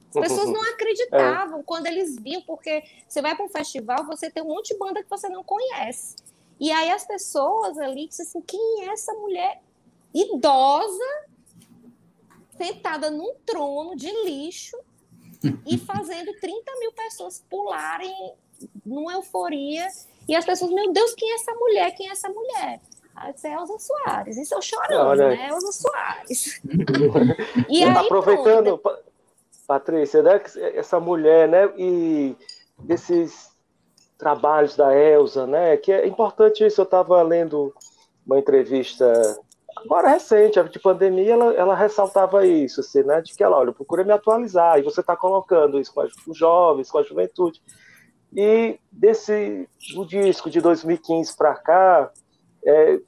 As pessoas não acreditavam é. quando eles viam, porque você vai para um festival, você tem um monte de banda que você não conhece. E aí as pessoas ali dizem assim: quem é essa mulher idosa, sentada num trono de lixo, e fazendo 30 mil pessoas pularem numa euforia. E as pessoas, meu Deus, quem é essa mulher? Quem é essa mulher? Ah, é Elza Soares. Isso eu chorando, Olha. né? Elza Soares. e aí, Aproveitando, pronto. Patrícia, né, essa mulher, né? E esses trabalhos da Elza, né? Que é importante isso. Eu estava lendo uma entrevista Agora, recente, de pandemia, ela, ela ressaltava isso, assim, né? De que ela, olha, procura me atualizar, e você está colocando isso com os jovens, com a juventude. E desse do disco de 2015 para cá, é,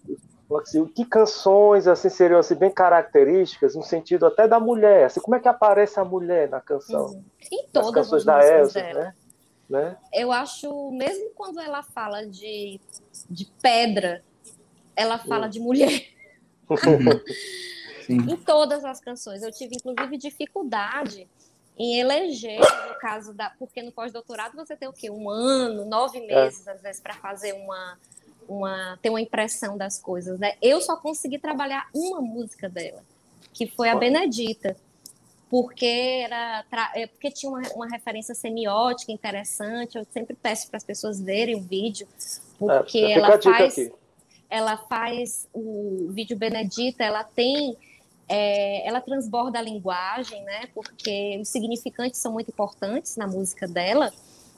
assim, que canções assim seriam assim, bem características, no sentido até da mulher? Assim, como é que aparece a mulher na canção? Uhum. Em todas as canções as da Elsa, né? né? Eu acho, mesmo quando ela fala de, de pedra, ela fala de mulher. Em todas as canções. Eu tive, inclusive, dificuldade em eleger, no caso da. Porque no pós-doutorado você tem o quê? Um ano, nove é. meses, é. às vezes, para fazer uma, uma. ter uma impressão das coisas, né? Eu só consegui trabalhar uma música dela, que foi a Benedita. Porque, era, é, porque tinha uma, uma referência semiótica interessante. Eu sempre peço para as pessoas verem o vídeo, porque é, ela faz. Aqui ela faz o vídeo Benedita, ela tem, é, ela transborda a linguagem, né? Porque os significantes são muito importantes na música dela.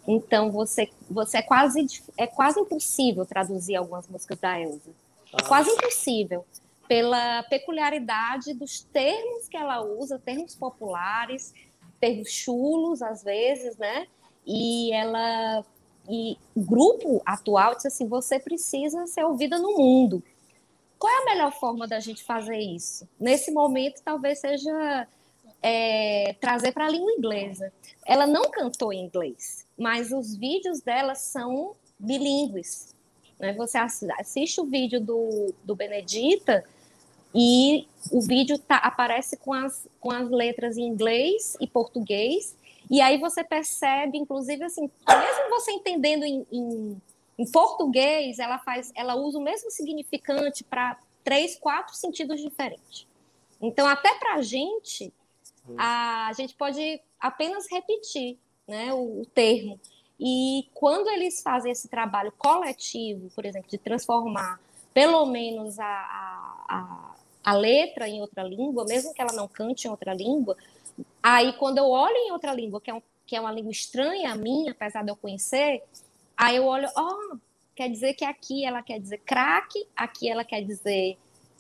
Então você, você é quase é quase impossível traduzir algumas músicas da Elsa. É ah. quase impossível pela peculiaridade dos termos que ela usa, termos populares, termos chulos às vezes, né? E ela e o grupo atual disse assim: você precisa ser ouvida no mundo. Qual é a melhor forma da gente fazer isso? Nesse momento, talvez seja é, trazer para a língua inglesa. Ela não cantou em inglês, mas os vídeos dela são bilíngues. Né? Você assiste o vídeo do, do Benedita e o vídeo tá, aparece com as, com as letras em inglês e português e aí você percebe, inclusive, assim, mesmo você entendendo em, em, em português, ela faz, ela usa o mesmo significante para três, quatro sentidos diferentes. Então, até para a gente, a gente pode apenas repetir né, o, o, termo. E quando eles fazem esse trabalho coletivo, por exemplo, de transformar pelo menos a, a, a, a letra em outra língua, mesmo que ela não cante em outra língua, Aí, quando eu olho em outra língua, que é, um, que é uma língua estranha a mim, apesar de eu conhecer, aí eu olho, ó, oh, quer dizer que aqui ela quer dizer craque, aqui ela quer dizer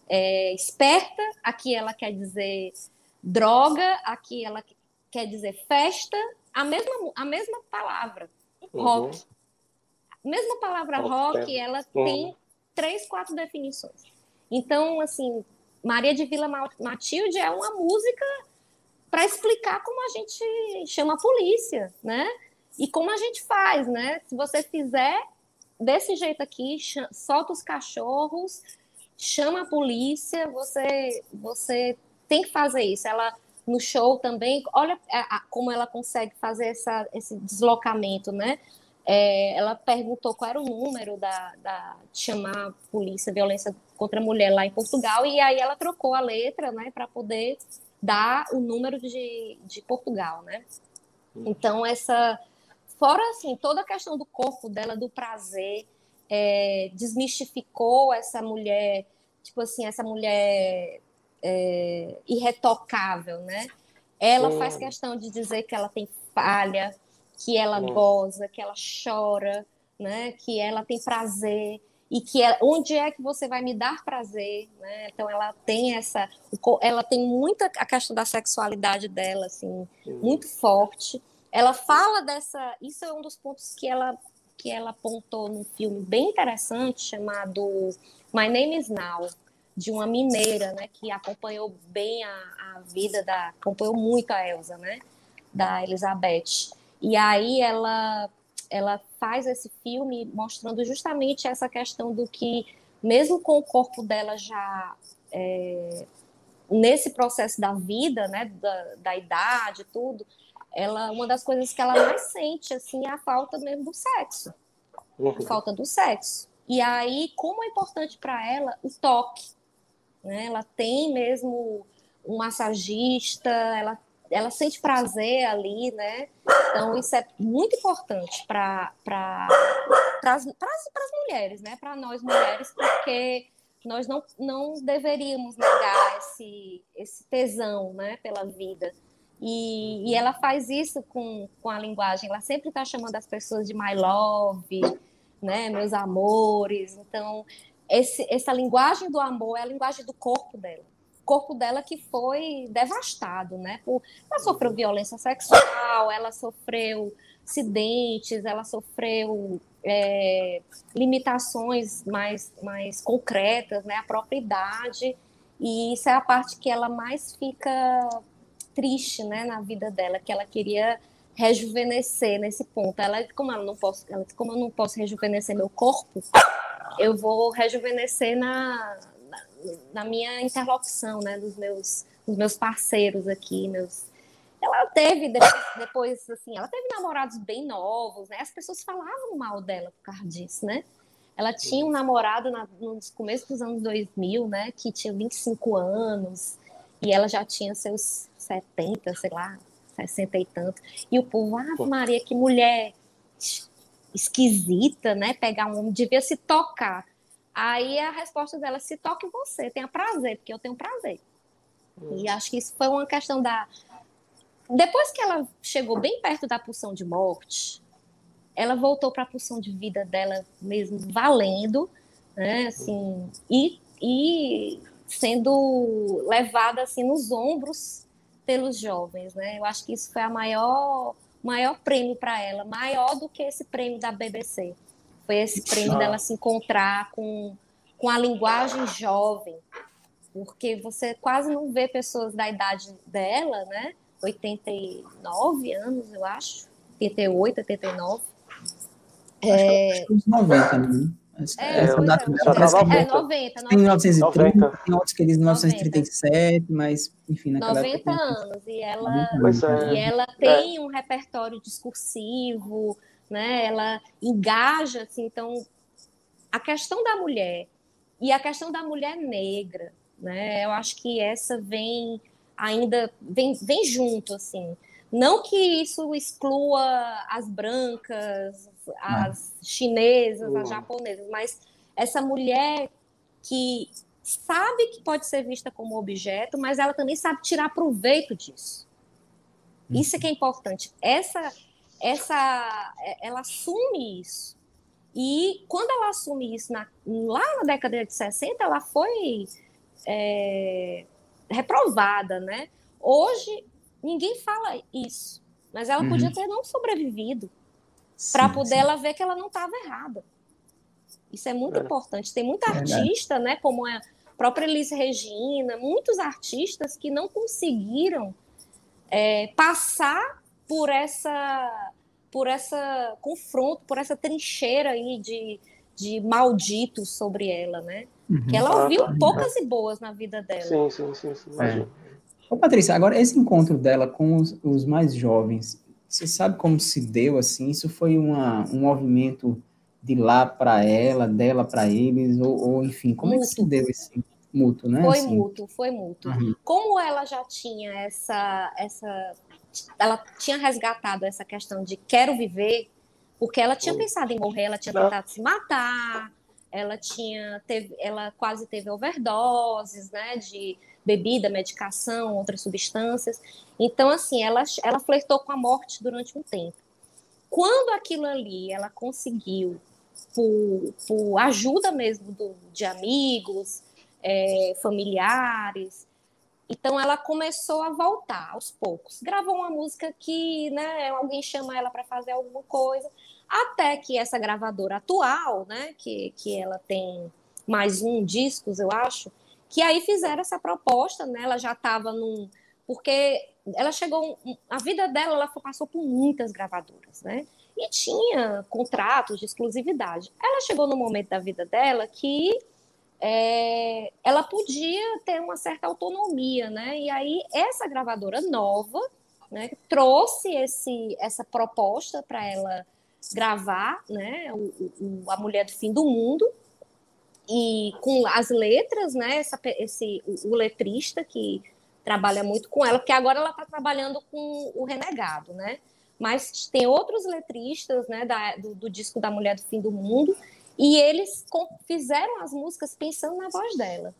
é, esperta, aqui ela quer dizer droga, aqui ela quer dizer festa, a mesma, a mesma palavra, uhum. rock. A mesma palavra rock, rock ela uhum. tem três, quatro definições. Então, assim, Maria de Vila Matilde é uma música para explicar como a gente chama a polícia, né? E como a gente faz, né? Se você fizer desse jeito aqui, solta os cachorros, chama a polícia, você você tem que fazer isso. Ela no show também, olha como ela consegue fazer essa, esse deslocamento, né? É, ela perguntou qual era o número da, da de chamar a polícia violência contra a mulher lá em Portugal e aí ela trocou a letra, né, para poder dar o número de, de Portugal, né? Hum. Então essa fora assim toda a questão do corpo dela, do prazer, é, desmistificou essa mulher, tipo assim essa mulher é, irretocável, né? Ela faz questão de dizer que ela tem falha, que ela Sim. goza, que ela chora, né? Que ela tem prazer e que é, onde é que você vai me dar prazer, né? Então ela tem essa, ela tem muita a questão da sexualidade dela, assim, Sim. muito forte. Ela fala dessa, isso é um dos pontos que ela que ela apontou num filme bem interessante chamado My Name Is Now, de uma mineira, né, que acompanhou bem a, a vida da, acompanhou muito a Elsa, né, da Elizabeth. E aí ela ela faz esse filme mostrando justamente essa questão do que mesmo com o corpo dela já é, nesse processo da vida, né, da, da idade, tudo, ela uma das coisas que ela mais sente assim é a falta mesmo do sexo, a uhum. falta do sexo. E aí como é importante para ela o toque, né? Ela tem mesmo um massagista, ela, ela sente prazer ali, né? Então, isso é muito importante para pra, as mulheres, né? Para nós mulheres, porque nós não, não deveríamos negar esse, esse tesão né? pela vida. E, e ela faz isso com, com a linguagem, ela sempre está chamando as pessoas de my love, né? meus amores. Então, esse, essa linguagem do amor é a linguagem do corpo dela. Corpo dela que foi devastado, né? Por, ela sofreu violência sexual, ela sofreu acidentes, ela sofreu é, limitações mais, mais concretas, né? A própria idade. E isso é a parte que ela mais fica triste, né? Na vida dela, que ela queria rejuvenescer nesse ponto. Ela, como ela não posso, ela, como eu não posso rejuvenescer meu corpo, eu vou rejuvenescer na, na, minha interlocução, né, dos meus, dos meus parceiros aqui, meus ela teve depois, depois, assim, ela teve namorados bem novos, né? As pessoas falavam mal dela por causa disso, né? Ela tinha um namorado na, nos começos dos anos 2000, né? Que tinha 25 anos e ela já tinha seus 70, sei lá, 60 e tanto. E o povo, ah, Maria, que mulher esquisita, né? Pegar um homem, devia se tocar. Aí a resposta dela, se toque você, tenha prazer, porque eu tenho prazer. Hum. E acho que isso foi uma questão da. Depois que ela chegou bem perto da pulsão de morte, ela voltou para a pulsão de vida dela mesmo, valendo, né? Assim, e, e sendo levada assim nos ombros pelos jovens, né? Eu acho que isso foi a maior maior prêmio para ela, maior do que esse prêmio da BBC. Foi esse prêmio dela se encontrar com, com a linguagem jovem, porque você quase não vê pessoas da idade dela, né? 89 anos, eu acho, 88, 89. É... Acho que uns 90, né? É, essa é, data dela parece que é 90, Tem 1930, 90. tem outros que dizem 1937, mas enfim, naquela 90 época, anos, e ela, é. e ela tem um repertório discursivo, né? Ela engaja, assim, então a questão da mulher e a questão da mulher negra, né? Eu acho que essa vem ainda vem, vem junto, assim. Não que isso exclua as brancas, as chinesas, as japonesas, mas essa mulher que sabe que pode ser vista como objeto, mas ela também sabe tirar proveito disso. Isso é que é importante. Essa, essa, ela assume isso. E quando ela assume isso na, lá na década de 60, ela foi é, reprovada, né? Hoje ninguém fala isso, mas ela podia uhum. ter não sobrevivido para poder sim. ela ver que ela não estava errada. Isso é muito é. importante. Tem muita artista, né, como é própria Elis Regina, muitos artistas que não conseguiram é, passar por essa por essa confronto, por essa trincheira aí de, de malditos sobre ela, né? Uhum. Que ela ouviu ah, poucas e boas na vida dela. Sim, sim, sim. sim é. Ô, Patrícia, agora esse encontro dela com os, os, mais jovens, você sabe como se deu assim? Isso foi uma, um movimento de lá para ela, dela para eles, ou, ou, enfim, como mútuo. é que se deu esse mútuo, né? Foi assim? mútuo, foi mútuo. Uhum. Como ela já tinha essa, essa, ela tinha resgatado essa questão de quero viver, porque ela tinha pensado em morrer, ela tinha tentado se matar, ela tinha teve, ela quase teve overdoses, né, de bebida, medicação, outras substâncias. Então, assim, ela, ela flertou com a morte durante um tempo. Quando aquilo ali ela conseguiu por, por ajuda mesmo do, de amigos, é, familiares. Então ela começou a voltar aos poucos. Gravou uma música que, né, alguém chama ela para fazer alguma coisa, até que essa gravadora atual, né, que, que ela tem mais um discos, eu acho, que aí fizeram essa proposta, né? Ela já estava num porque ela chegou a vida dela ela passou por muitas gravadoras, né? e tinha contratos de exclusividade. Ela chegou no momento da vida dela que é, ela podia ter uma certa autonomia, né? E aí essa gravadora nova, né, trouxe esse, essa proposta para ela gravar, né, o, o, a Mulher do Fim do Mundo e com as letras, né, essa, esse o, letrista que trabalha muito com ela, porque agora ela está trabalhando com o Renegado, né? mas tem outros letristas né, da, do, do, disco da Mulher do Fim do Mundo, e eles fizeram as músicas pensando na voz dela.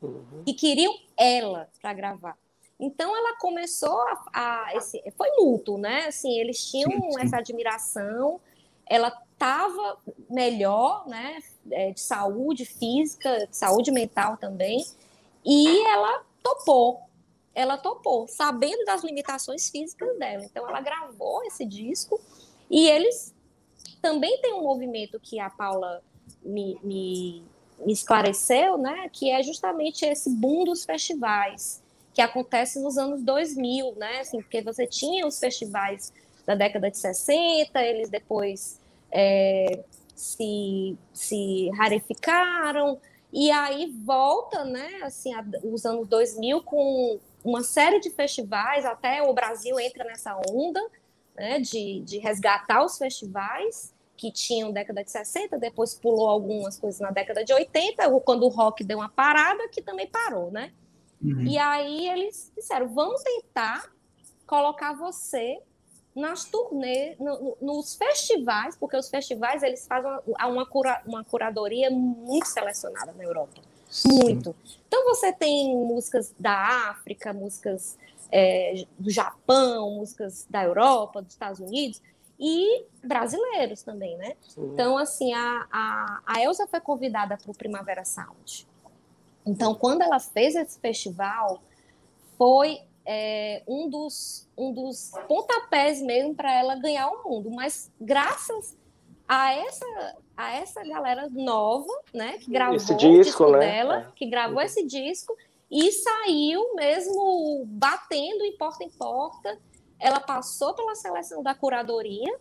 Uhum. E queriam ela para gravar. Então ela começou a, a, esse, foi mútuo, né? Assim, eles tinham sim, sim. essa admiração. Ela estava melhor, né? É, de saúde física, de saúde mental também. E ela topou ela topou, sabendo das limitações físicas dela. Então, ela gravou esse disco e eles também têm um movimento que a Paula me, me, me esclareceu, né? Que é justamente esse boom dos festivais que acontece nos anos 2000, né? Assim, porque você tinha os festivais da década de 60, eles depois é, se, se rarificaram, e aí volta, né, assim, a, os anos 2000 com uma série de festivais, até o Brasil entra nessa onda né, de, de resgatar os festivais que tinham década de 60, depois pulou algumas coisas na década de 80, quando o rock deu uma parada, que também parou, né? Uhum. E aí eles disseram, vamos tentar colocar você nas turnês, no, nos festivais, porque os festivais eles fazem uma, uma, cura, uma curadoria muito selecionada na Europa. Muito. Então você tem músicas da África, músicas é, do Japão, músicas da Europa, dos Estados Unidos e brasileiros também, né? Sim. Então, assim, a, a, a Elsa foi convidada para o Primavera Sound. Então, quando ela fez esse festival, foi é, um, dos, um dos pontapés mesmo para ela ganhar o mundo. Mas graças a essa a essa galera nova, né, que gravou esse disco, disco né? dela, é. que gravou uhum. esse disco e saiu mesmo batendo em porta em porta. Ela passou pela seleção da curadoria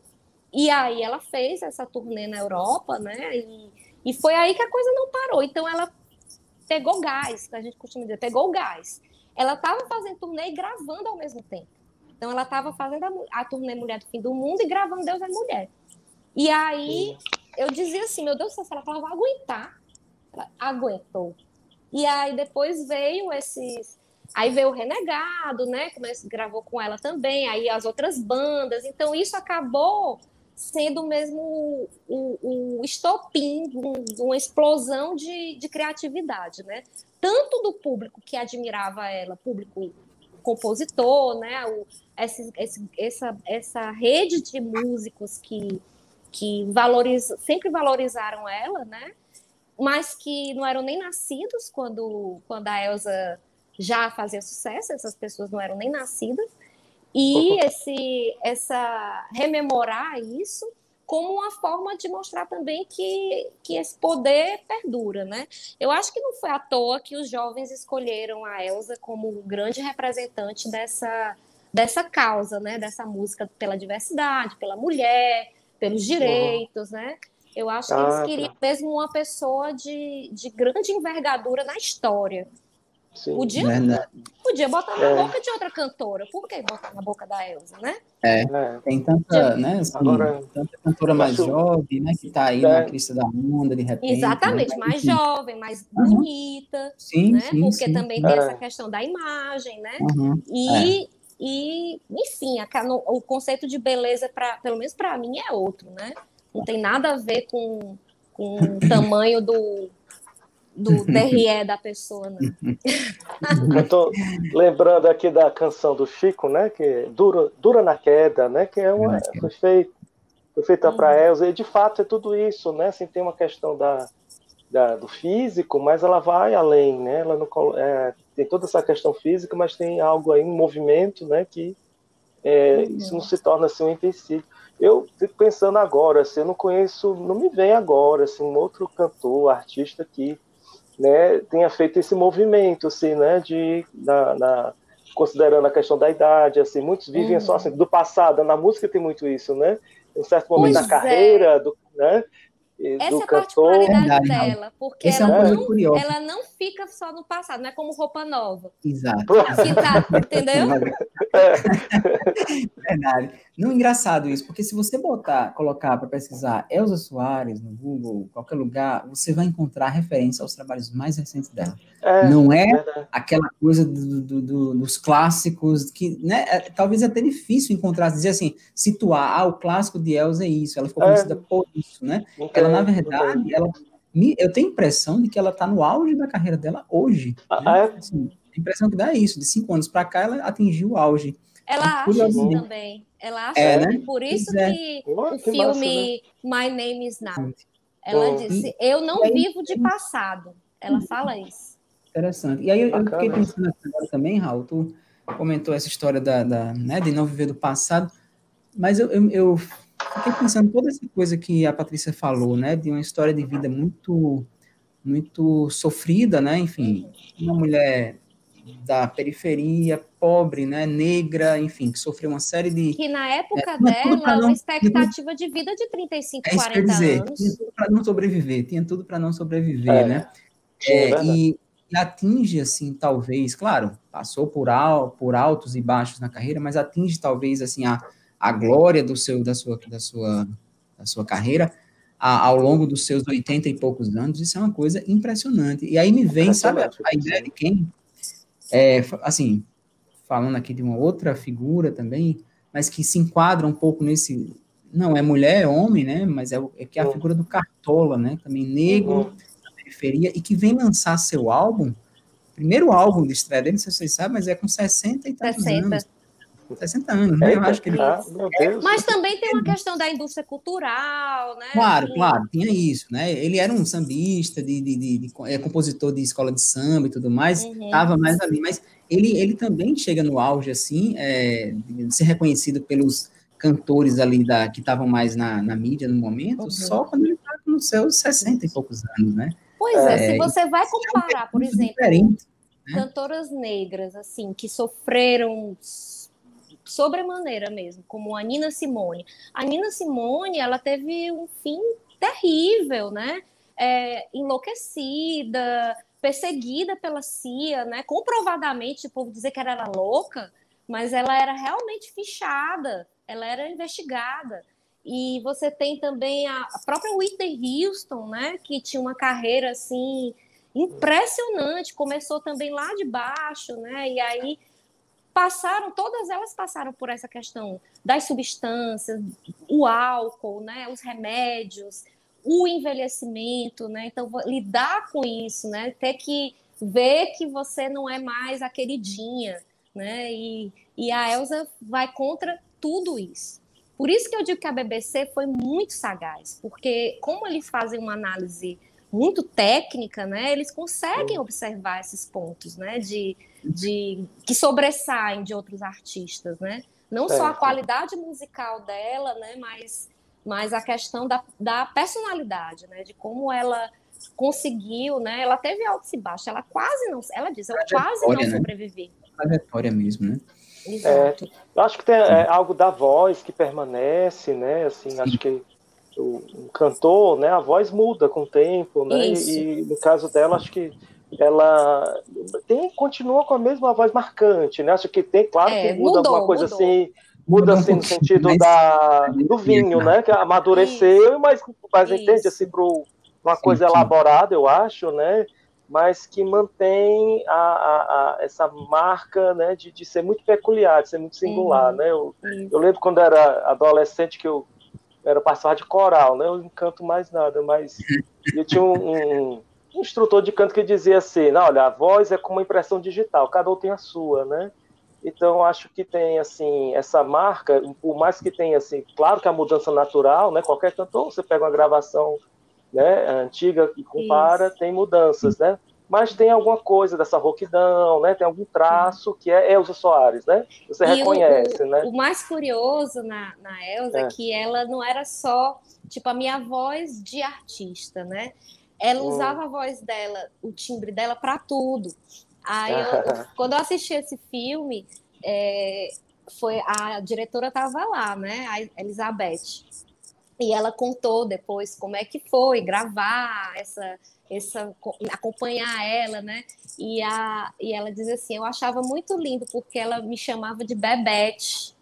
e aí ela fez essa turnê na Europa, né? E, e foi aí que a coisa não parou. Então ela pegou gás, que a gente costuma dizer, pegou gás. Ela estava fazendo turnê e gravando ao mesmo tempo. Então ela estava fazendo a, a, turnê Mulher do Fim do Mundo e gravando Deus é Mulher. E aí eu dizia assim, meu Deus do céu, ela falava, vai aguentar. Ela aguentou. E aí depois veio esses. Aí veio o Renegado, né? Comece, gravou com ela também, aí as outras bandas. Então, isso acabou sendo mesmo o, o estopim uma explosão de, de criatividade, né? Tanto do público que admirava ela, público compositor, né? O, esse, esse, essa, essa rede de músicos que que valoriza, sempre valorizaram ela, né? Mas que não eram nem nascidos quando, quando a Elsa já fazia sucesso, essas pessoas não eram nem nascidas. E esse, essa rememorar isso como uma forma de mostrar também que, que esse poder perdura, né? Eu acho que não foi à toa que os jovens escolheram a Elsa como grande representante dessa, dessa causa, né? Dessa música pela diversidade, pela mulher, pelos direitos, né? Eu acho que ah, eles queriam tá. mesmo uma pessoa de, de grande envergadura na história. Sim. Podia, podia botar na é. boca de outra cantora. Por que botar na boca da Elsa, né? É, é. tem tanta, né, assim, Agora, tanta cantora mais jovem, né, que está aí é. na crista da onda, de repente. Exatamente, né? mais jovem, mais uhum. bonita, sim, né? Sim, Porque sim. também tem essa é. questão da imagem, né? Uhum. E, é. e, enfim, a, o conceito de beleza, pra, pelo menos para mim, é outro, né? Não tem nada a ver com, com o tamanho do, do DRE da pessoa, não. Eu tô lembrando aqui da canção do Chico, né? Que dura, dura na queda, né? Que é uma foi feita foi feita para Elza e de fato é tudo isso, né? Assim, tem uma questão da, da do físico, mas ela vai além, né? Ela não é, tem toda essa questão física, mas tem algo aí um movimento, né? Que é, isso não se torna assim um empecilho. Eu fico pensando agora, assim, eu não conheço, não me vem agora, assim, um outro cantor, artista que né, tenha feito esse movimento, assim, né, de, na, na considerando a questão da idade, assim, muitos vivem uhum. só assim, do passado, na música tem muito isso, né, em um certo momento pois da é. carreira, do, né, essa é a particularidade dela, porque ela, é não, ela não fica só no passado, não é como roupa nova. Exato. Tá, entendeu? É. Verdade. Não engraçado isso, porque se você botar, colocar para pesquisar Elza Soares no Google, qualquer lugar, você vai encontrar referência aos trabalhos mais recentes dela. É, não é, é aquela coisa do, do, do, dos clássicos que, né, é, talvez é até difícil encontrar, dizer assim, situar, ah, o clássico de Elza é isso, ela ficou é. conhecida por isso, né? ela, na verdade, ela, eu tenho a impressão de que ela está no auge da carreira dela hoje. Ah, né? é? assim, a impressão que dá é isso, de cinco anos para cá, ela atingiu o auge. Ela acha isso também. Ela acha é, né? por isso é. que o que filme massa, né? My Name is Now. Ela disse: Eu não vivo de passado. Ela fala isso. Interessante. E aí eu, eu fiquei pensando agora também, Raul, tu comentou essa história da, da né, de não viver do passado, mas eu, eu, eu, fiquei pensando toda essa coisa que a Patrícia falou, né, de uma história de vida muito muito sofrida, né, enfim, uma mulher da periferia, pobre, né, negra, enfim, que sofreu uma série de... Que na época é, dela, não, uma expectativa de vida de 35, é 40 dizer, anos. Tinha tudo para não sobreviver, tinha tudo para não sobreviver, é, né? É, é e, e, atinge, assim, talvez, claro, passou por, al, por altos e baixos na carreira, mas atinge, talvez, assim, a, a glória do seu, da, sua, da, sua, da sua carreira a, ao longo dos seus 80 e poucos anos, isso é uma coisa impressionante. E aí me vem, sabe, a, a ideia de quem é, assim, falando aqui de uma outra figura também, mas que se enquadra um pouco nesse. Não é mulher, é homem, né? Mas é, é que é a figura do Cartola, né? Também negro, na periferia, e que vem lançar seu álbum. Primeiro álbum de estreia dele, não sei se vocês sabem, mas é com 60 e tantos 60. anos. 60 anos, né? Eu acho que ele. Ah, Mas também tem uma questão da indústria cultural, né? Claro, claro, tinha isso, né? Ele era um sambista, de, de, de, de é, compositor de escola de samba e tudo mais, estava uhum. mais ali, mas ele, ele também chega no auge, assim, é, de ser reconhecido pelos cantores ali da, que estavam mais na, na mídia no momento, uhum. só quando ele estava nos seus 60 e poucos anos, né? Pois é, é se você vai comparar, é um por exemplo, né? cantoras negras, assim, que sofreram sobremaneira mesmo, como a Nina Simone. A Nina Simone, ela teve um fim terrível, né? É, enlouquecida, perseguida pela CIA, né? Comprovadamente, o povo dizer que ela era louca, mas ela era realmente fichada, ela era investigada. E você tem também a, própria Whitney Houston, né? Que tinha uma carreira assim impressionante, começou também lá de baixo, né? E aí passaram, todas elas passaram por essa questão das substâncias, o álcool, né, os remédios, o envelhecimento, né? Então lidar com isso, né? Ter que ver que você não é mais a queridinha, né? E, e a Elsa vai contra tudo isso. Por isso que eu digo que a BBC foi muito sagaz, porque como eles fazem uma análise muito técnica, né? Eles conseguem observar esses pontos, né? De de que sobressaem de outros artistas, né? Não certo. só a qualidade musical dela, né? Mas mas a questão da, da personalidade, né? De como ela conseguiu, né? Ela teve altos e baixos, ela quase não, ela diz, eu quase não né? sobrevivi. Trajetória mesmo, né? Exato. É, eu acho que tem é, algo da voz que permanece, né? Assim, Sim. acho que o, o, cantor, né? A voz muda com o tempo, né? E, e, no caso dela, acho que ela tem, continua com a mesma voz marcante, né? Acho que tem, claro é, que muda mudou, alguma coisa mudou. assim, muda assim no sentido da, do vinho, né? Que amadureceu, Isso. mas, mas entende assim para uma coisa sim, sim. elaborada, eu acho, né? Mas que mantém a, a, a, essa marca, né? De, de ser muito peculiar, de ser muito singular, uhum. né? Eu, eu lembro quando era adolescente que eu era participar de coral, né? Eu não canto mais nada, mas eu tinha um, um um instrutor de canto que dizia assim, não, olha, a voz é como uma impressão digital, cada um tem a sua, né? Então acho que tem assim essa marca, por mais que tenha assim, claro que a mudança natural, né? Qualquer cantor, você pega uma gravação, né, antiga e compara, Isso. tem mudanças, né? Mas tem alguma coisa dessa roquidão, né? Tem algum traço que é Elza Soares, né? Você e reconhece, o, né? O mais curioso na, na Elza é. é que ela não era só tipo a minha voz de artista, né? Ela hum. usava a voz dela, o timbre dela para tudo. Aí, eu, quando eu assisti esse filme, é, foi a diretora estava lá, né, a Elizabeth, e ela contou depois como é que foi gravar essa, essa acompanhar ela, né? E, a, e ela diz assim, eu achava muito lindo porque ela me chamava de Bebete.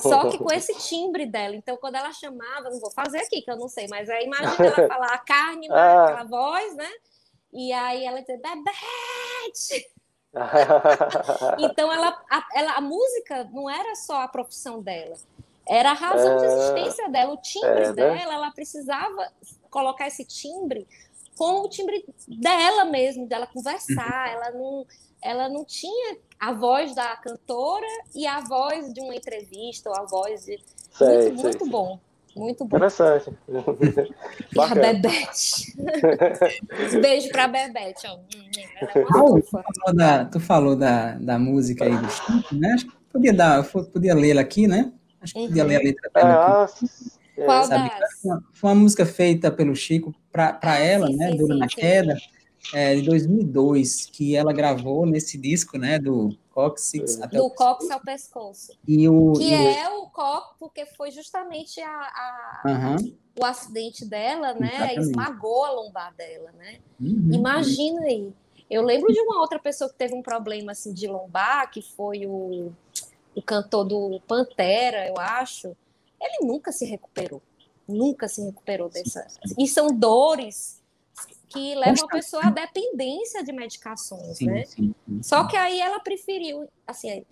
Só que com esse timbre dela. Então, quando ela chamava, não vou fazer aqui, que eu não sei, mas aí imagina ela falar a carne, ah. aquela voz, né? E aí ela dizer, Bebete! então, ela, a, ela, a música não era só a profissão dela, era a razão é... de existência dela. O timbre é, né? dela, ela precisava colocar esse timbre com o timbre dela mesmo, dela conversar. Ela não, ela não tinha a voz da cantora e a voz de uma entrevista, ou a voz de. Sei, muito, sei, muito sei. bom. Muito bom. Interessante. a Bebete. Beijo pra Bebete. Ó. Tu falou, da, tu falou da, da música aí do Chico, né? Acho que podia, dar, podia lê-la aqui, né? Acho que podia uhum. ler a letra dela. aqui. É. Qual Sabe? Foi uma música feita pelo Chico para ah, ela, sim, né? Sim, Dura sim, na Queda é, de 2002, que ela gravou nesse disco, né, do cóccix até Do cóccix ao pescoço. E o, que e é o cóccix, porque foi justamente a, a uhum. o acidente dela, né, Exatamente. esmagou a lombar dela, né. Uhum. Imagina aí. Eu lembro de uma outra pessoa que teve um problema, assim, de lombar, que foi o, o cantor do Pantera, eu acho. Ele nunca se recuperou. Nunca se recuperou dessa... E são dores que levam a pessoa à dependência de medicações, sim, né? Sim, sim, Só que aí ela preferiu, assim,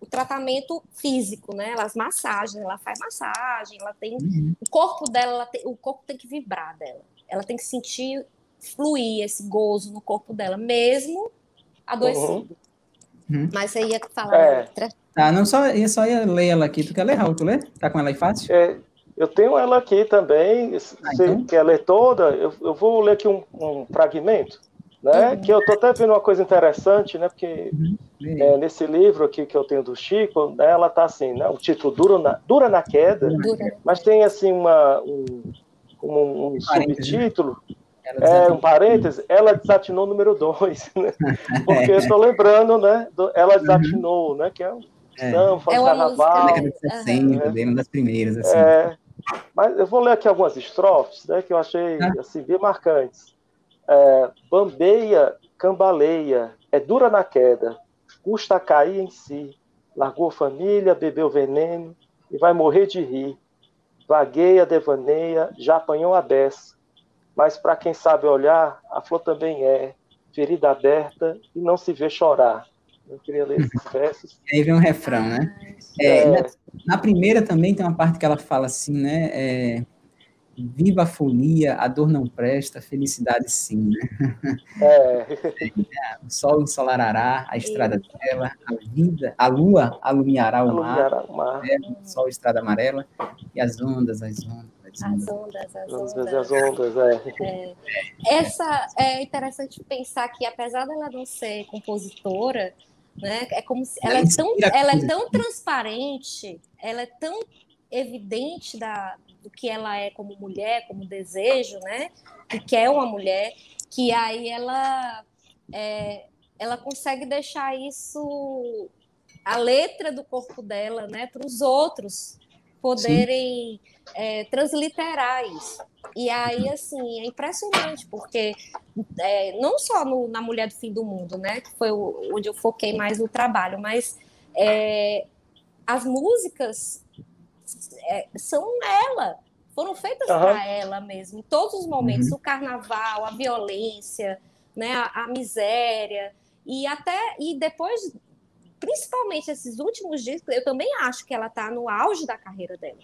o tratamento físico, né? Elas massagens, ela faz massagem, ela tem uhum. o corpo dela, tem, o corpo tem que vibrar dela. Ela tem que sentir fluir esse gozo no corpo dela, mesmo adoecido. Uhum. uhum. Mas você ia falar é. outra. Ah, não só, eu só ia ler ela aqui. Tu quer ler, Raul? Tu lê? Tá com ela aí fácil? É, eu tenho ela aqui também. Se ah, então? quer ler toda, eu, eu vou ler aqui um, um fragmento, né? Uhum. Que eu estou até vendo uma coisa interessante, né? Porque uhum. é, nesse livro aqui que eu tenho do Chico, né, ela está assim, né? O título Dura na, Dura na Queda, Dura. mas tem assim uma, um, um, um né? subtítulo. É, um parêntese, ela desatinou número 2, né? Porque eu estou lembrando, né? Do, ela uhum. desatinou, né? Que é um é. Samba, é carnaval. Década de 60, uhum. uma das primeiras, assim. É, mas eu vou ler aqui algumas estrofes né, que eu achei ah. assim, bem marcantes. É, bambeia, cambaleia, é dura na queda, custa cair em si, largou família, bebeu veneno e vai morrer de rir. Vagueia, devaneia, já apanhou a beça, mas para quem sabe olhar, a flor também é ferida aberta e não se vê chorar. Eu queria ler esses versos. Aí vem um refrão, né? É, é... Na, na, primeira também tem uma parte que ela fala assim, né? É, Viva a folia, a dor não presta, a felicidade sim, né? É. o sol ensolarará a estrada dela, a vida, a lua alumiará o mar, o mar. É, o sol estrada amarela, e as ondas, as ondas. As ondas, as ondas. As ondas, é. é. Essa é interessante pensar que, apesar dela não ser compositora, né? É como se ela é tão, ela é tão transparente, ela é tão evidente da, do que ela é como mulher, como desejo, né? Que quer uma mulher, que aí ela é, ela consegue deixar isso a letra do corpo dela, né, para os outros poderem é, transliterar isso. E aí, assim, é impressionante, porque é, não só no, na Mulher do Fim do Mundo, né, que foi o, onde eu foquei mais no trabalho, mas é, as músicas é, são ela, foram feitas uhum. para ela mesmo, em todos os momentos, uhum. o carnaval, a violência, né, a, a miséria, e até e depois principalmente esses últimos discos, eu também acho que ela está no auge da carreira dela.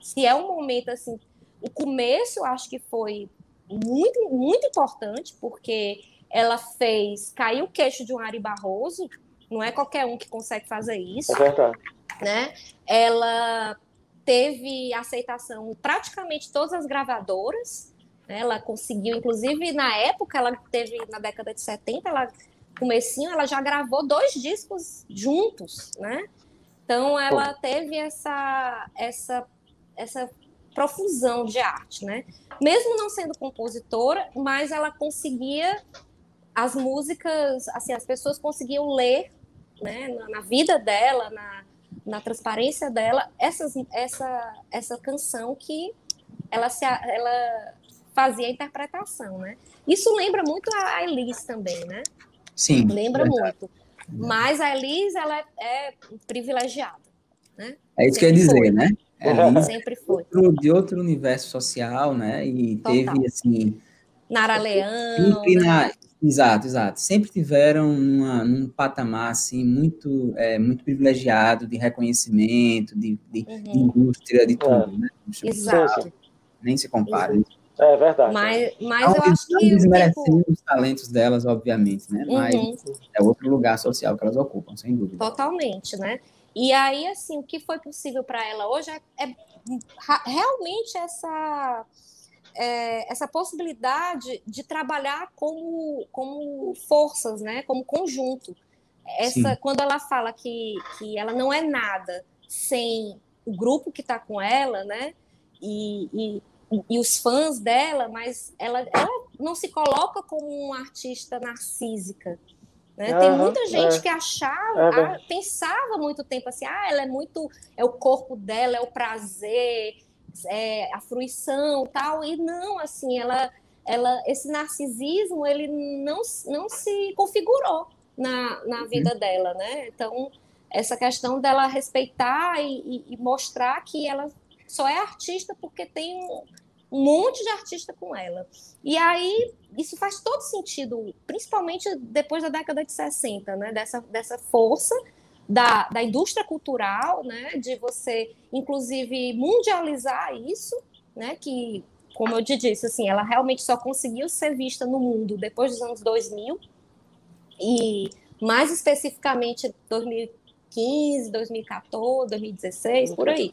Se é um momento assim, o começo eu acho que foi muito, muito importante, porque ela fez cair o queixo de um Ari Barroso, não é qualquer um que consegue fazer isso. É verdade. Né? Ela teve aceitação em praticamente todas as gravadoras. Né? Ela conseguiu, inclusive na época, ela teve, na década de 70, ela comecinho, ela já gravou dois discos juntos, né? Então ela teve essa essa essa profusão de arte, né? Mesmo não sendo compositora, mas ela conseguia as músicas, assim, as pessoas conseguiam ler, né, na, na vida dela, na, na transparência dela, essas, essa essa canção que ela se ela fazia a interpretação, né? Isso lembra muito a Elise também, né? Sim. Lembra muito. Mas a Elise, ela é, privilegiada. Né? É isso que eu ia dizer, foi. né? Elise, sempre foi. Outro, de outro universo social, né? E Total. teve, assim... Nara Leão. Né? Na... Exato, exato. Sempre tiveram uma, num patamar, assim, muito, é, muito privilegiado de reconhecimento, de, de uhum. indústria, de tudo, é. né? Exato. Nem se compara. Uhum. É verdade. Mas, mas não, eu acho que. Desmerecendo tipo... os talentos delas, obviamente, né? Mas uhum. é outro lugar social que elas ocupam, sem dúvida. Totalmente, né? E aí, assim, o que foi possível para ela hoje é, é realmente essa. É, essa possibilidade de trabalhar como, como forças, né? como conjunto. Essa, quando ela fala que, que ela não é nada sem o grupo que está com ela, né? E, e e os fãs dela, mas ela, ela não se coloca como uma artista narcísica. Né? Uhum, Tem muita gente é. que achava, é ah, pensava muito tempo assim, ah, ela é muito, é o corpo dela, é o prazer, é a fruição, tal, e não, assim, ela, ela, esse narcisismo, ele não, não se configurou na, na vida uhum. dela, né? Então, essa questão dela respeitar e, e, mostrar que ela só é artista porque tem um, monte de artista com ela. E aí, isso faz todo sentido, principalmente depois da década de 60, né? Dessa, dessa força da, da indústria cultural, né? De você, inclusive, mundializar isso, né? Que, como eu te disse, assim, ela realmente só conseguiu ser vista no mundo depois dos anos 2000 e mais especificamente 2015, 2014, 2016, por aí.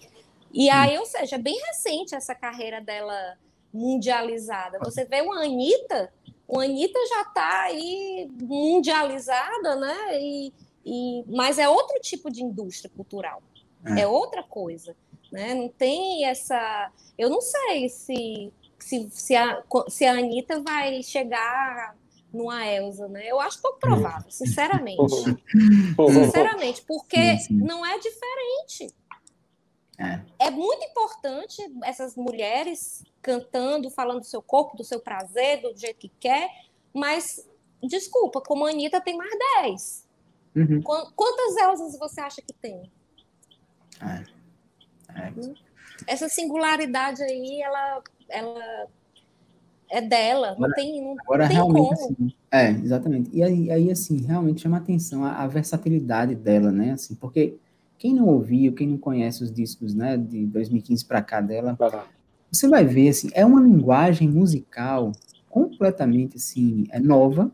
E aí, ou seja, é bem recente essa carreira dela mundializada. Você vê uma Anitta, a Anitta já está aí mundializada, né? E, e, mas é outro tipo de indústria cultural. É, é outra coisa. Né? Não tem essa. Eu não sei se, se, se, a, se a Anitta vai chegar numa Elsa, né? Eu acho pouco provável, sinceramente. sinceramente, porque não é diferente. É. é muito importante essas mulheres cantando, falando do seu corpo, do seu prazer, do jeito que quer, mas, desculpa, como a Anitta tem mais 10. Uhum. Quantas Elsas você acha que tem? É. É. Essa singularidade aí, ela, ela é dela, não tem, não, agora, não tem realmente, como. Assim, é, exatamente. E aí, aí, assim, realmente chama atenção a, a versatilidade dela, né? Assim, porque quem não ouviu, quem não conhece os discos, né, de 2015 para cá dela, você vai ver, assim, é uma linguagem musical completamente, assim, é nova,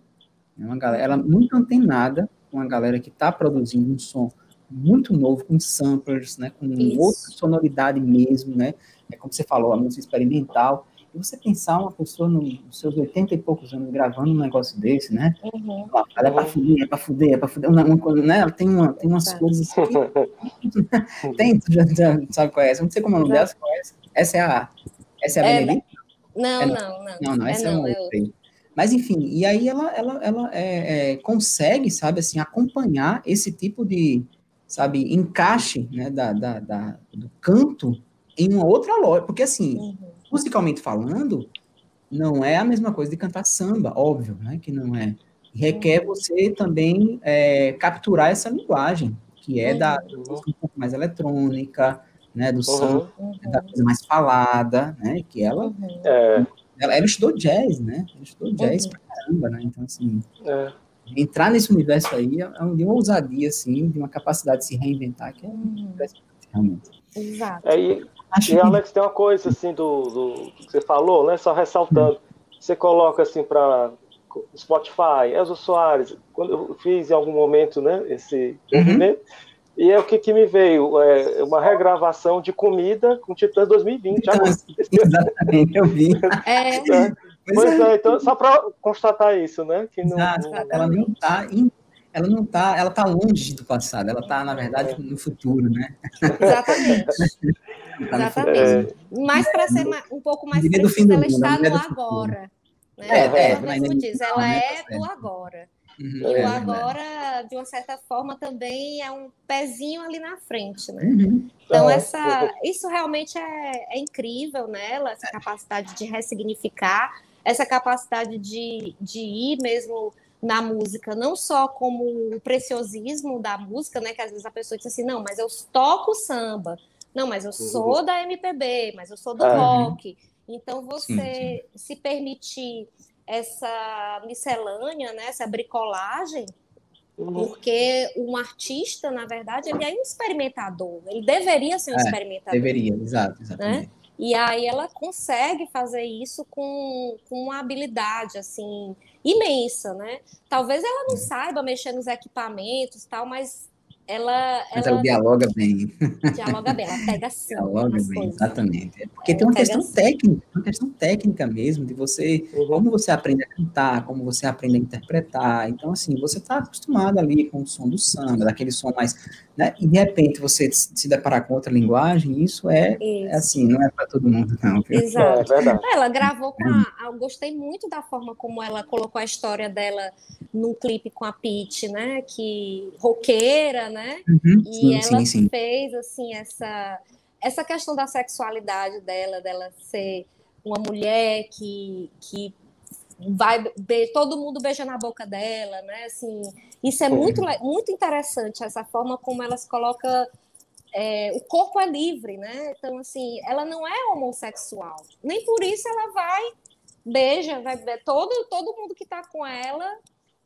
é uma galera, ela muito antenada com a galera que está produzindo um som muito novo, com samplers, né, com Isso. outra sonoridade mesmo, né, é como você falou, a música experimental, você pensar uma pessoa nos seus 80 e poucos anos gravando um negócio desse, né? Uhum. Ela é pra fuder, é pra fuder, é pra fuder. Uma, uma coisa, né? Ela tem, uma, tem umas é. coisas assim. tem, já, já sabe qual é essa? Não sei como é o nome dela, conhece. Essa é a. Essa é a é? Não, é, não, não. Não, não, essa é, não, é uma outra. Eu... Mas, enfim, e aí ela, ela, ela é, é, consegue, sabe, assim, acompanhar esse tipo de, sabe, encaixe, né, da, da, da do canto em uma outra lógica, porque, assim, uhum. Musicalmente falando, não é a mesma coisa de cantar samba, óbvio, né, que não é. Requer uhum. você também é, capturar essa linguagem, que é uhum. da, um pouco mais eletrônica, né, do som, uhum. da coisa mais falada, né, que ela... Uhum. É ela, ela estudou jazz, né? Ela estudou jazz uhum. pra caramba, né? Então, assim, é. entrar nesse universo aí é, é de uma ousadia, assim, de uma capacidade de se reinventar, que é uhum. realmente. Exato. É, e, Acho e que... Alex, tem uma coisa, assim, do, do que você falou, né? Só ressaltando. Você coloca, assim, para Spotify, Elzo Soares, quando eu fiz em algum momento, né, esse uhum. e é o que, que me veio, é uma regravação de comida com Titãs 2020. Exatamente, eu vi. É. é. Pois é. é, então, só para constatar isso, né? Que não, Exato, não... ela não está ela não está, ela está longe do passado, ela está, na verdade, é. no futuro, né? Exatamente. Tá Exatamente. É. Mas para ser um pouco mais precisa, ela está no agora. Né? É, é, ela mesmo diz, ela né? é tá do agora. Uhum, e é, o agora, de uma certa forma, também é um pezinho ali na frente, né? Uhum. Então, essa, isso realmente é, é incrível nela, essa capacidade de ressignificar, essa capacidade de, de ir mesmo na música, não só como o preciosismo da música, né? Que às vezes a pessoa diz assim, não, mas eu toco samba, não, mas eu uhum. sou da MPB, mas eu sou do rock. Então, você sim, sim. se permitir essa miscelânea, né, essa bricolagem, uhum. porque um artista, na verdade, ele é um experimentador, ele deveria ser um é, experimentador. Deveria, exato, exatamente. Né? E aí ela consegue fazer isso com, com uma habilidade, assim, imensa, né? Talvez ela não saiba mexer nos equipamentos tal, mas ela, Mas ela, ela dialoga bem. Dialoga bem, ela pega sim. Dialoga bem, coisas. exatamente. É porque ela tem uma questão assim. técnica, uma questão técnica mesmo, de você, uhum. como você aprende a cantar, como você aprende a interpretar. Então, assim, você está acostumado ali com o som do samba, daquele som mais. Né? E de repente você se deparar com outra linguagem, isso é, isso. é assim, não é para todo mundo, não. Exato. É ela gravou com a. Eu gostei muito da forma como ela colocou a história dela num clipe com a Pete, né? Que roqueira, né? Uhum, e sim, ela sim, sim. fez assim essa essa questão da sexualidade dela, dela ser uma mulher que, que vai todo mundo beija na boca dela, né? Assim, isso é muito, muito interessante essa forma como ela se coloca é, o corpo é livre, né? Então assim, ela não é homossexual, nem por isso ela vai beija, vai todo todo mundo que está com ela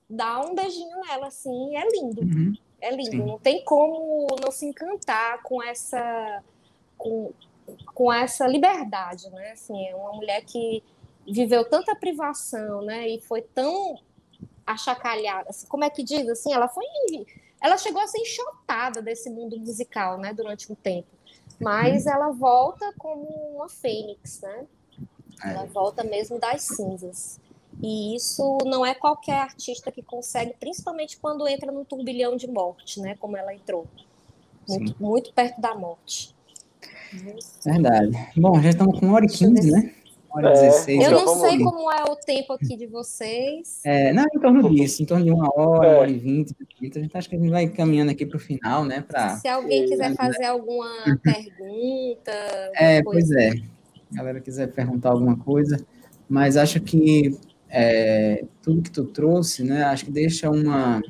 dá um beijinho nela, assim, é lindo. Uhum. É lindo, Sim. não tem como não se encantar com essa com, com essa liberdade, né? Assim, é uma mulher que viveu tanta privação, né? E foi tão achacalhada, assim, como é que diz assim? Ela foi, ela chegou a ser enxotada desse mundo musical, né? Durante um tempo, mas uhum. ela volta como uma fênix, né? É. Ela volta mesmo das cinzas. E isso não é qualquer artista que consegue, principalmente quando entra num turbilhão de morte, né? Como ela entrou. Muito, muito perto da morte. Verdade. Bom, já estamos com uma hora e quinze, né? Hora é, 16, eu não sei como é o tempo aqui de vocês. É, não, em torno disso, em torno de uma hora, é. uma hora e vinte. Então, a gente acha que a gente vai caminhando aqui para o final, né? Pra... Se alguém quiser fazer alguma pergunta. É, pois é. A galera quiser perguntar alguma coisa, mas acho que é, tudo que tu trouxe, né, acho que deixa uma,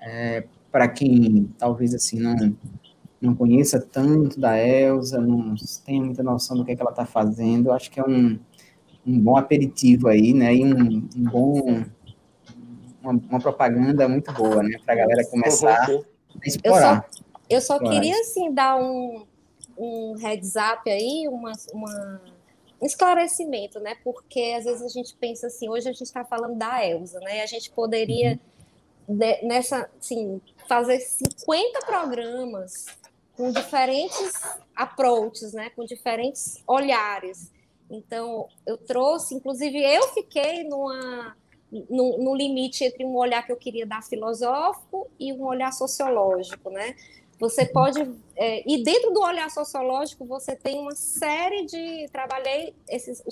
é, para quem talvez assim não, não conheça tanto da Elsa, não tenha muita noção do que, é que ela está fazendo, acho que é um, um bom aperitivo aí, né, e um, um bom, uma, uma, propaganda muito boa, né, para a galera começar uhum. a explorar. Eu só, eu só queria, assim, dar um, um heads up aí, uma, uma esclarecimento, né? Porque às vezes a gente pensa assim, hoje a gente está falando da Elsa, né? A gente poderia uhum. nessa, assim, fazer 50 programas com diferentes approaches, né? Com diferentes olhares. Então, eu trouxe, inclusive, eu fiquei numa, no, no, limite entre um olhar que eu queria dar filosófico e um olhar sociológico, né? Você pode, é, e dentro do olhar sociológico, você tem uma série de. Trabalhei esses,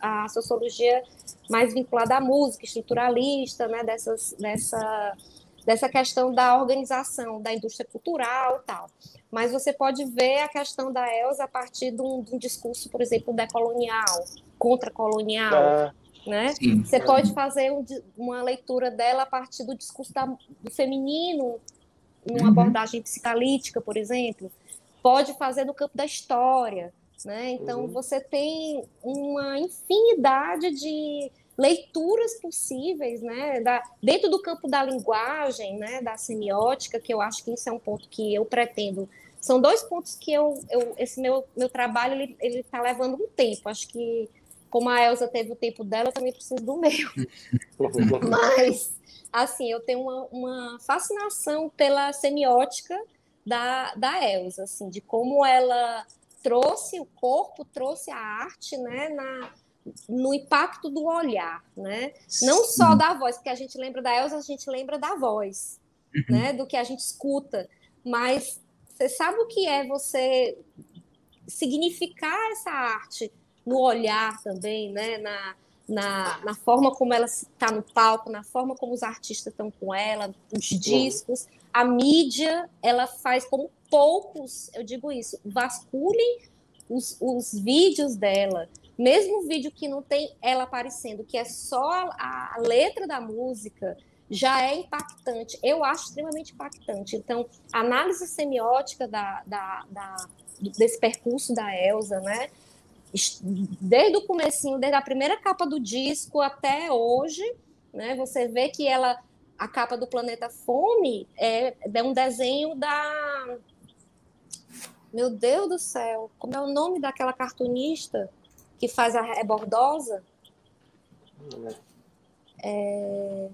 a sociologia mais vinculada à música, estruturalista, né, dessas, dessa, dessa questão da organização da indústria cultural e tal. Mas você pode ver a questão da Elsa a partir de um, de um discurso, por exemplo, decolonial, contra-colonial. Ah, né? Você pode fazer um, uma leitura dela a partir do discurso da, do feminino numa uhum. abordagem psicanalítica, por exemplo, pode fazer no campo da história, né? Então uhum. você tem uma infinidade de leituras possíveis, né? Da, dentro do campo da linguagem, né? Da semiótica, que eu acho que isso é um ponto que eu pretendo. São dois pontos que eu, eu esse meu meu trabalho ele ele está levando um tempo. Acho que como a Elsa teve o tempo dela, eu também preciso do meu. Mas assim, eu tenho uma, uma fascinação pela semiótica da, da Elsa, assim, de como ela trouxe o corpo, trouxe a arte, né, na, no impacto do olhar, né? Não só da voz, porque a gente lembra da Elsa, a gente lembra da voz, uhum. né, do que a gente escuta, mas você sabe o que é você significar essa arte no olhar também, né, na, na, na forma como ela está no palco, na forma como os artistas estão com ela, os discos. A mídia, ela faz como poucos, eu digo isso, vasculhem os, os vídeos dela, mesmo o vídeo que não tem ela aparecendo, que é só a, a letra da música, já é impactante. Eu acho extremamente impactante. Então, a análise semiótica da, da, da, desse percurso da Elsa, né? Desde o comecinho, desde a primeira capa do disco até hoje, né? Você vê que ela, a capa do Planeta Fome é, é um desenho da, meu Deus do céu, como é o nome daquela cartunista que faz a é Bordosa? É...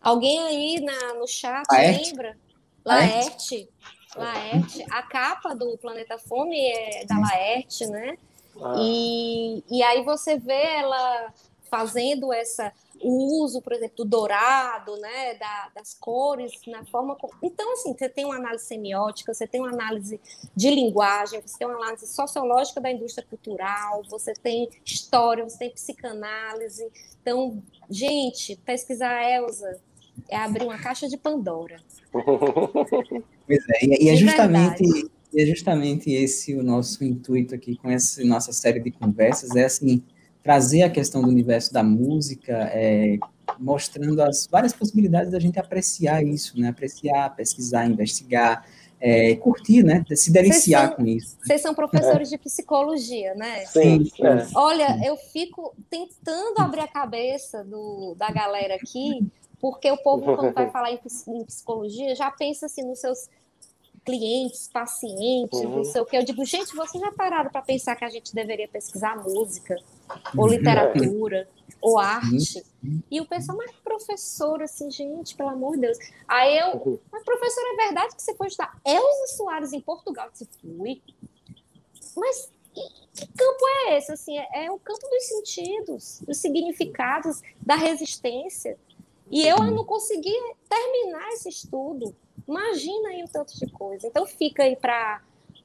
Alguém aí na, no chat Laerte? lembra? Laerte. Laerte. A capa do Planeta Fome é da Laerte, né? Ah. E, e aí você vê ela fazendo essa o uso, por exemplo, do dourado, né, da, das cores, na forma como... Então, assim, você tem uma análise semiótica, você tem uma análise de linguagem, você tem uma análise sociológica da indústria cultural, você tem história, você tem psicanálise. Então, gente, pesquisar a Elsa é abrir uma caixa de Pandora. Pois é, e, é justamente... Verdade e é justamente esse o nosso intuito aqui com essa nossa série de conversas, é assim, trazer a questão do universo da música, é, mostrando as várias possibilidades da gente apreciar isso, né? Apreciar, pesquisar, investigar, é, curtir, né? Se deliciar são, com isso. Vocês são professores de psicologia, né? Sim. sim. É. Olha, eu fico tentando abrir a cabeça do, da galera aqui, porque o povo, quando vai falar em, em psicologia, já pensa assim nos seus clientes, pacientes, uhum. não sei o que. Eu digo, gente, vocês já pararam para pensar que a gente deveria pesquisar música, ou uhum. literatura, ou arte? E o pessoal, mas professor, assim, gente, pelo amor de Deus. Aí eu, uhum. mas professor, é verdade que você foi estudar Elza Soares em Portugal? Eu disse, fui. Mas que campo é esse? Assim, é, é o campo dos sentidos, dos significados, da resistência. E eu não consegui terminar esse estudo. Imagina aí o tanto de coisa. Então fica aí para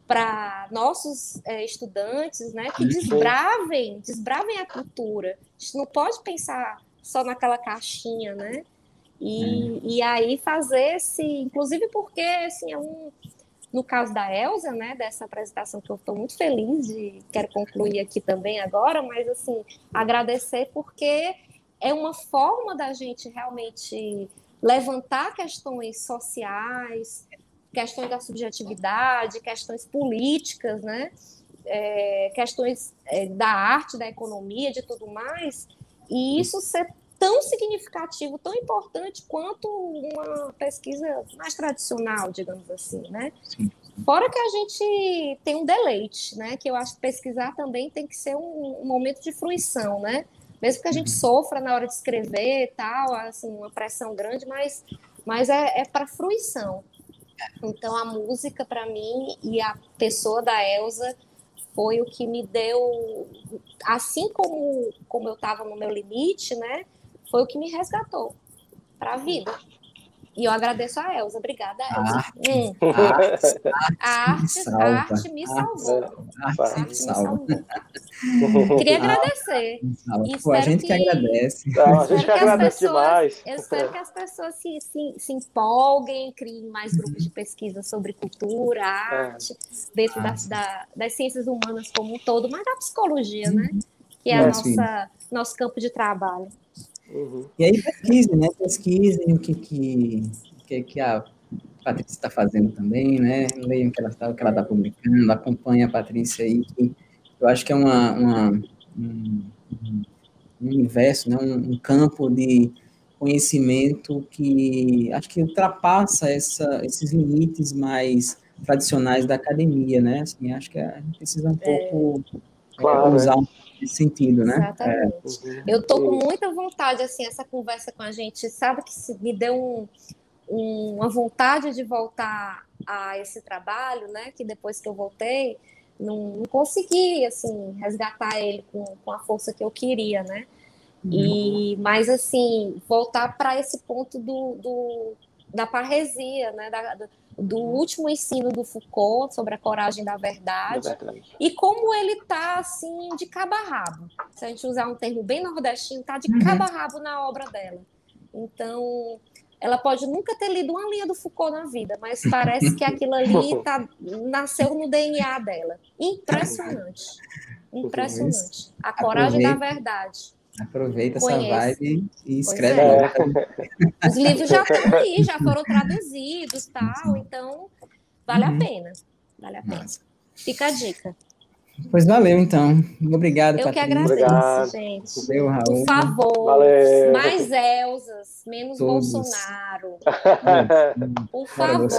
para nossos é, estudantes, né, que desbravem, desbravem a cultura. A gente não pode pensar só naquela caixinha, né? E, e aí fazer esse, inclusive porque assim é um no caso da Elsa, né, dessa apresentação que eu estou muito feliz e quero concluir aqui também agora, mas assim agradecer porque é uma forma da gente realmente levantar questões sociais, questões da subjetividade, questões políticas, né? É, questões é, da arte, da economia, de tudo mais, e isso ser tão significativo, tão importante quanto uma pesquisa mais tradicional, digamos assim, né? Sim. Fora que a gente tem um deleite, né? Que eu acho que pesquisar também tem que ser um, um momento de fruição, né? Mesmo que a gente uhum. sofra na hora de escrever e tal, assim, uma pressão grande, mas, mas é, é para fruição. Então, a música, para mim, e a pessoa da Elsa foi o que me deu, assim como, como eu estava no meu limite, né? Foi o que me resgatou para a vida. E eu agradeço a Elza. Obrigada, Elza. Arte, hum. arte, a arte, a arte me salvou. Arte, arte me salvou. Queria agradecer. Pô, a gente que, que agradece. Não, a gente que agradece pessoas, demais. Eu espero que as pessoas se, se, se empolguem, criem mais grupos de pesquisa sobre cultura, é. arte, é. dentro da, da, das ciências humanas como um todo, mas da psicologia, né? Que é, é nossa, nosso campo de trabalho. Uhum. E aí pesquisem, né? Pesquisem o que, que, que, que a Patrícia está fazendo também, né? Leiam o que ela está tá publicando, acompanhe a Patrícia aí, que eu acho que é uma, uma um, um, universo, né? Um, um, campo de conhecimento que acho que ultrapassa essa, esses limites mais tradicionais da academia, né? Assim, acho que a gente precisa um é. pouco claro, é, usar um nesse sentido, né? Exatamente. É. Eu tô com muita vontade, assim, essa conversa com a gente, sabe que me deu um, um, uma vontade de voltar a esse trabalho, né? Que depois que eu voltei, não, não consegui, assim, resgatar ele com, com a força que eu queria, né? E, mas, assim, voltar para esse ponto do, do, da parresia, né? Da, do último ensino do Foucault sobre a coragem da verdade, e como ele está assim de cabo a rabo. Se a gente usar um termo bem nordestino, está de uhum. cabo a rabo na obra dela. Então, ela pode nunca ter lido uma linha do Foucault na vida, mas parece que aquilo ali tá, nasceu no DNA dela. Impressionante. Impressionante. A coragem da verdade. Aproveita Conheço. essa vibe e escreve é. Os livros já estão aí, já foram traduzidos tal, então vale uhum. a pena. Vale a pena. Nossa. Fica a dica. Pois valeu, então. Obrigado, Eu que agradeço, Obrigado. gente. Valeu, Raul. Por favor, valeu. mais Elzas, menos Todos. Bolsonaro. Por favor,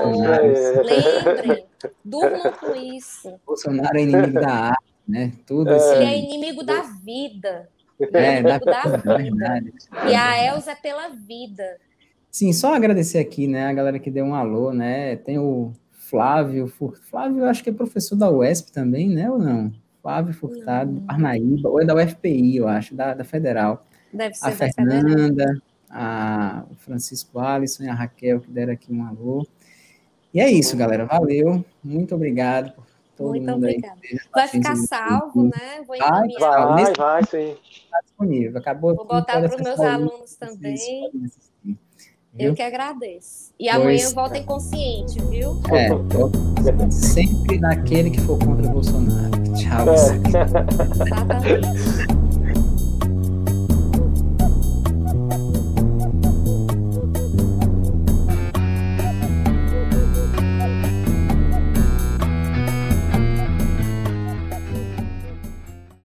lembrem, durmam com isso. Bolsonaro é inimigo da arte, né? Tudo é. Assim. Ele é inimigo da vida. É, da, da vida. E a Elza é pela vida. Sim, só agradecer aqui, né, a galera que deu um alô, né? Tem o Flávio, Flávio, acho que é professor da UESP também, né, ou não? Flávio Furtado, de Parnaíba, ou é da UFPI, eu acho, da, da Federal. Deve ser a Fernanda, a, o Francisco Alisson e a Raquel que deram aqui um alô. E é isso, galera. Valeu. Muito obrigado por Muito obrigada. Vai ficar salvo, né? Vou vai, vai, vai, sim. Está disponível. Acabou. Vou botar para os meus alunos também. Eu que agradeço. E pois, amanhã voltem consciente, viu? É, sempre naquele que for contra o Bolsonaro. Tchau. É. Exatamente.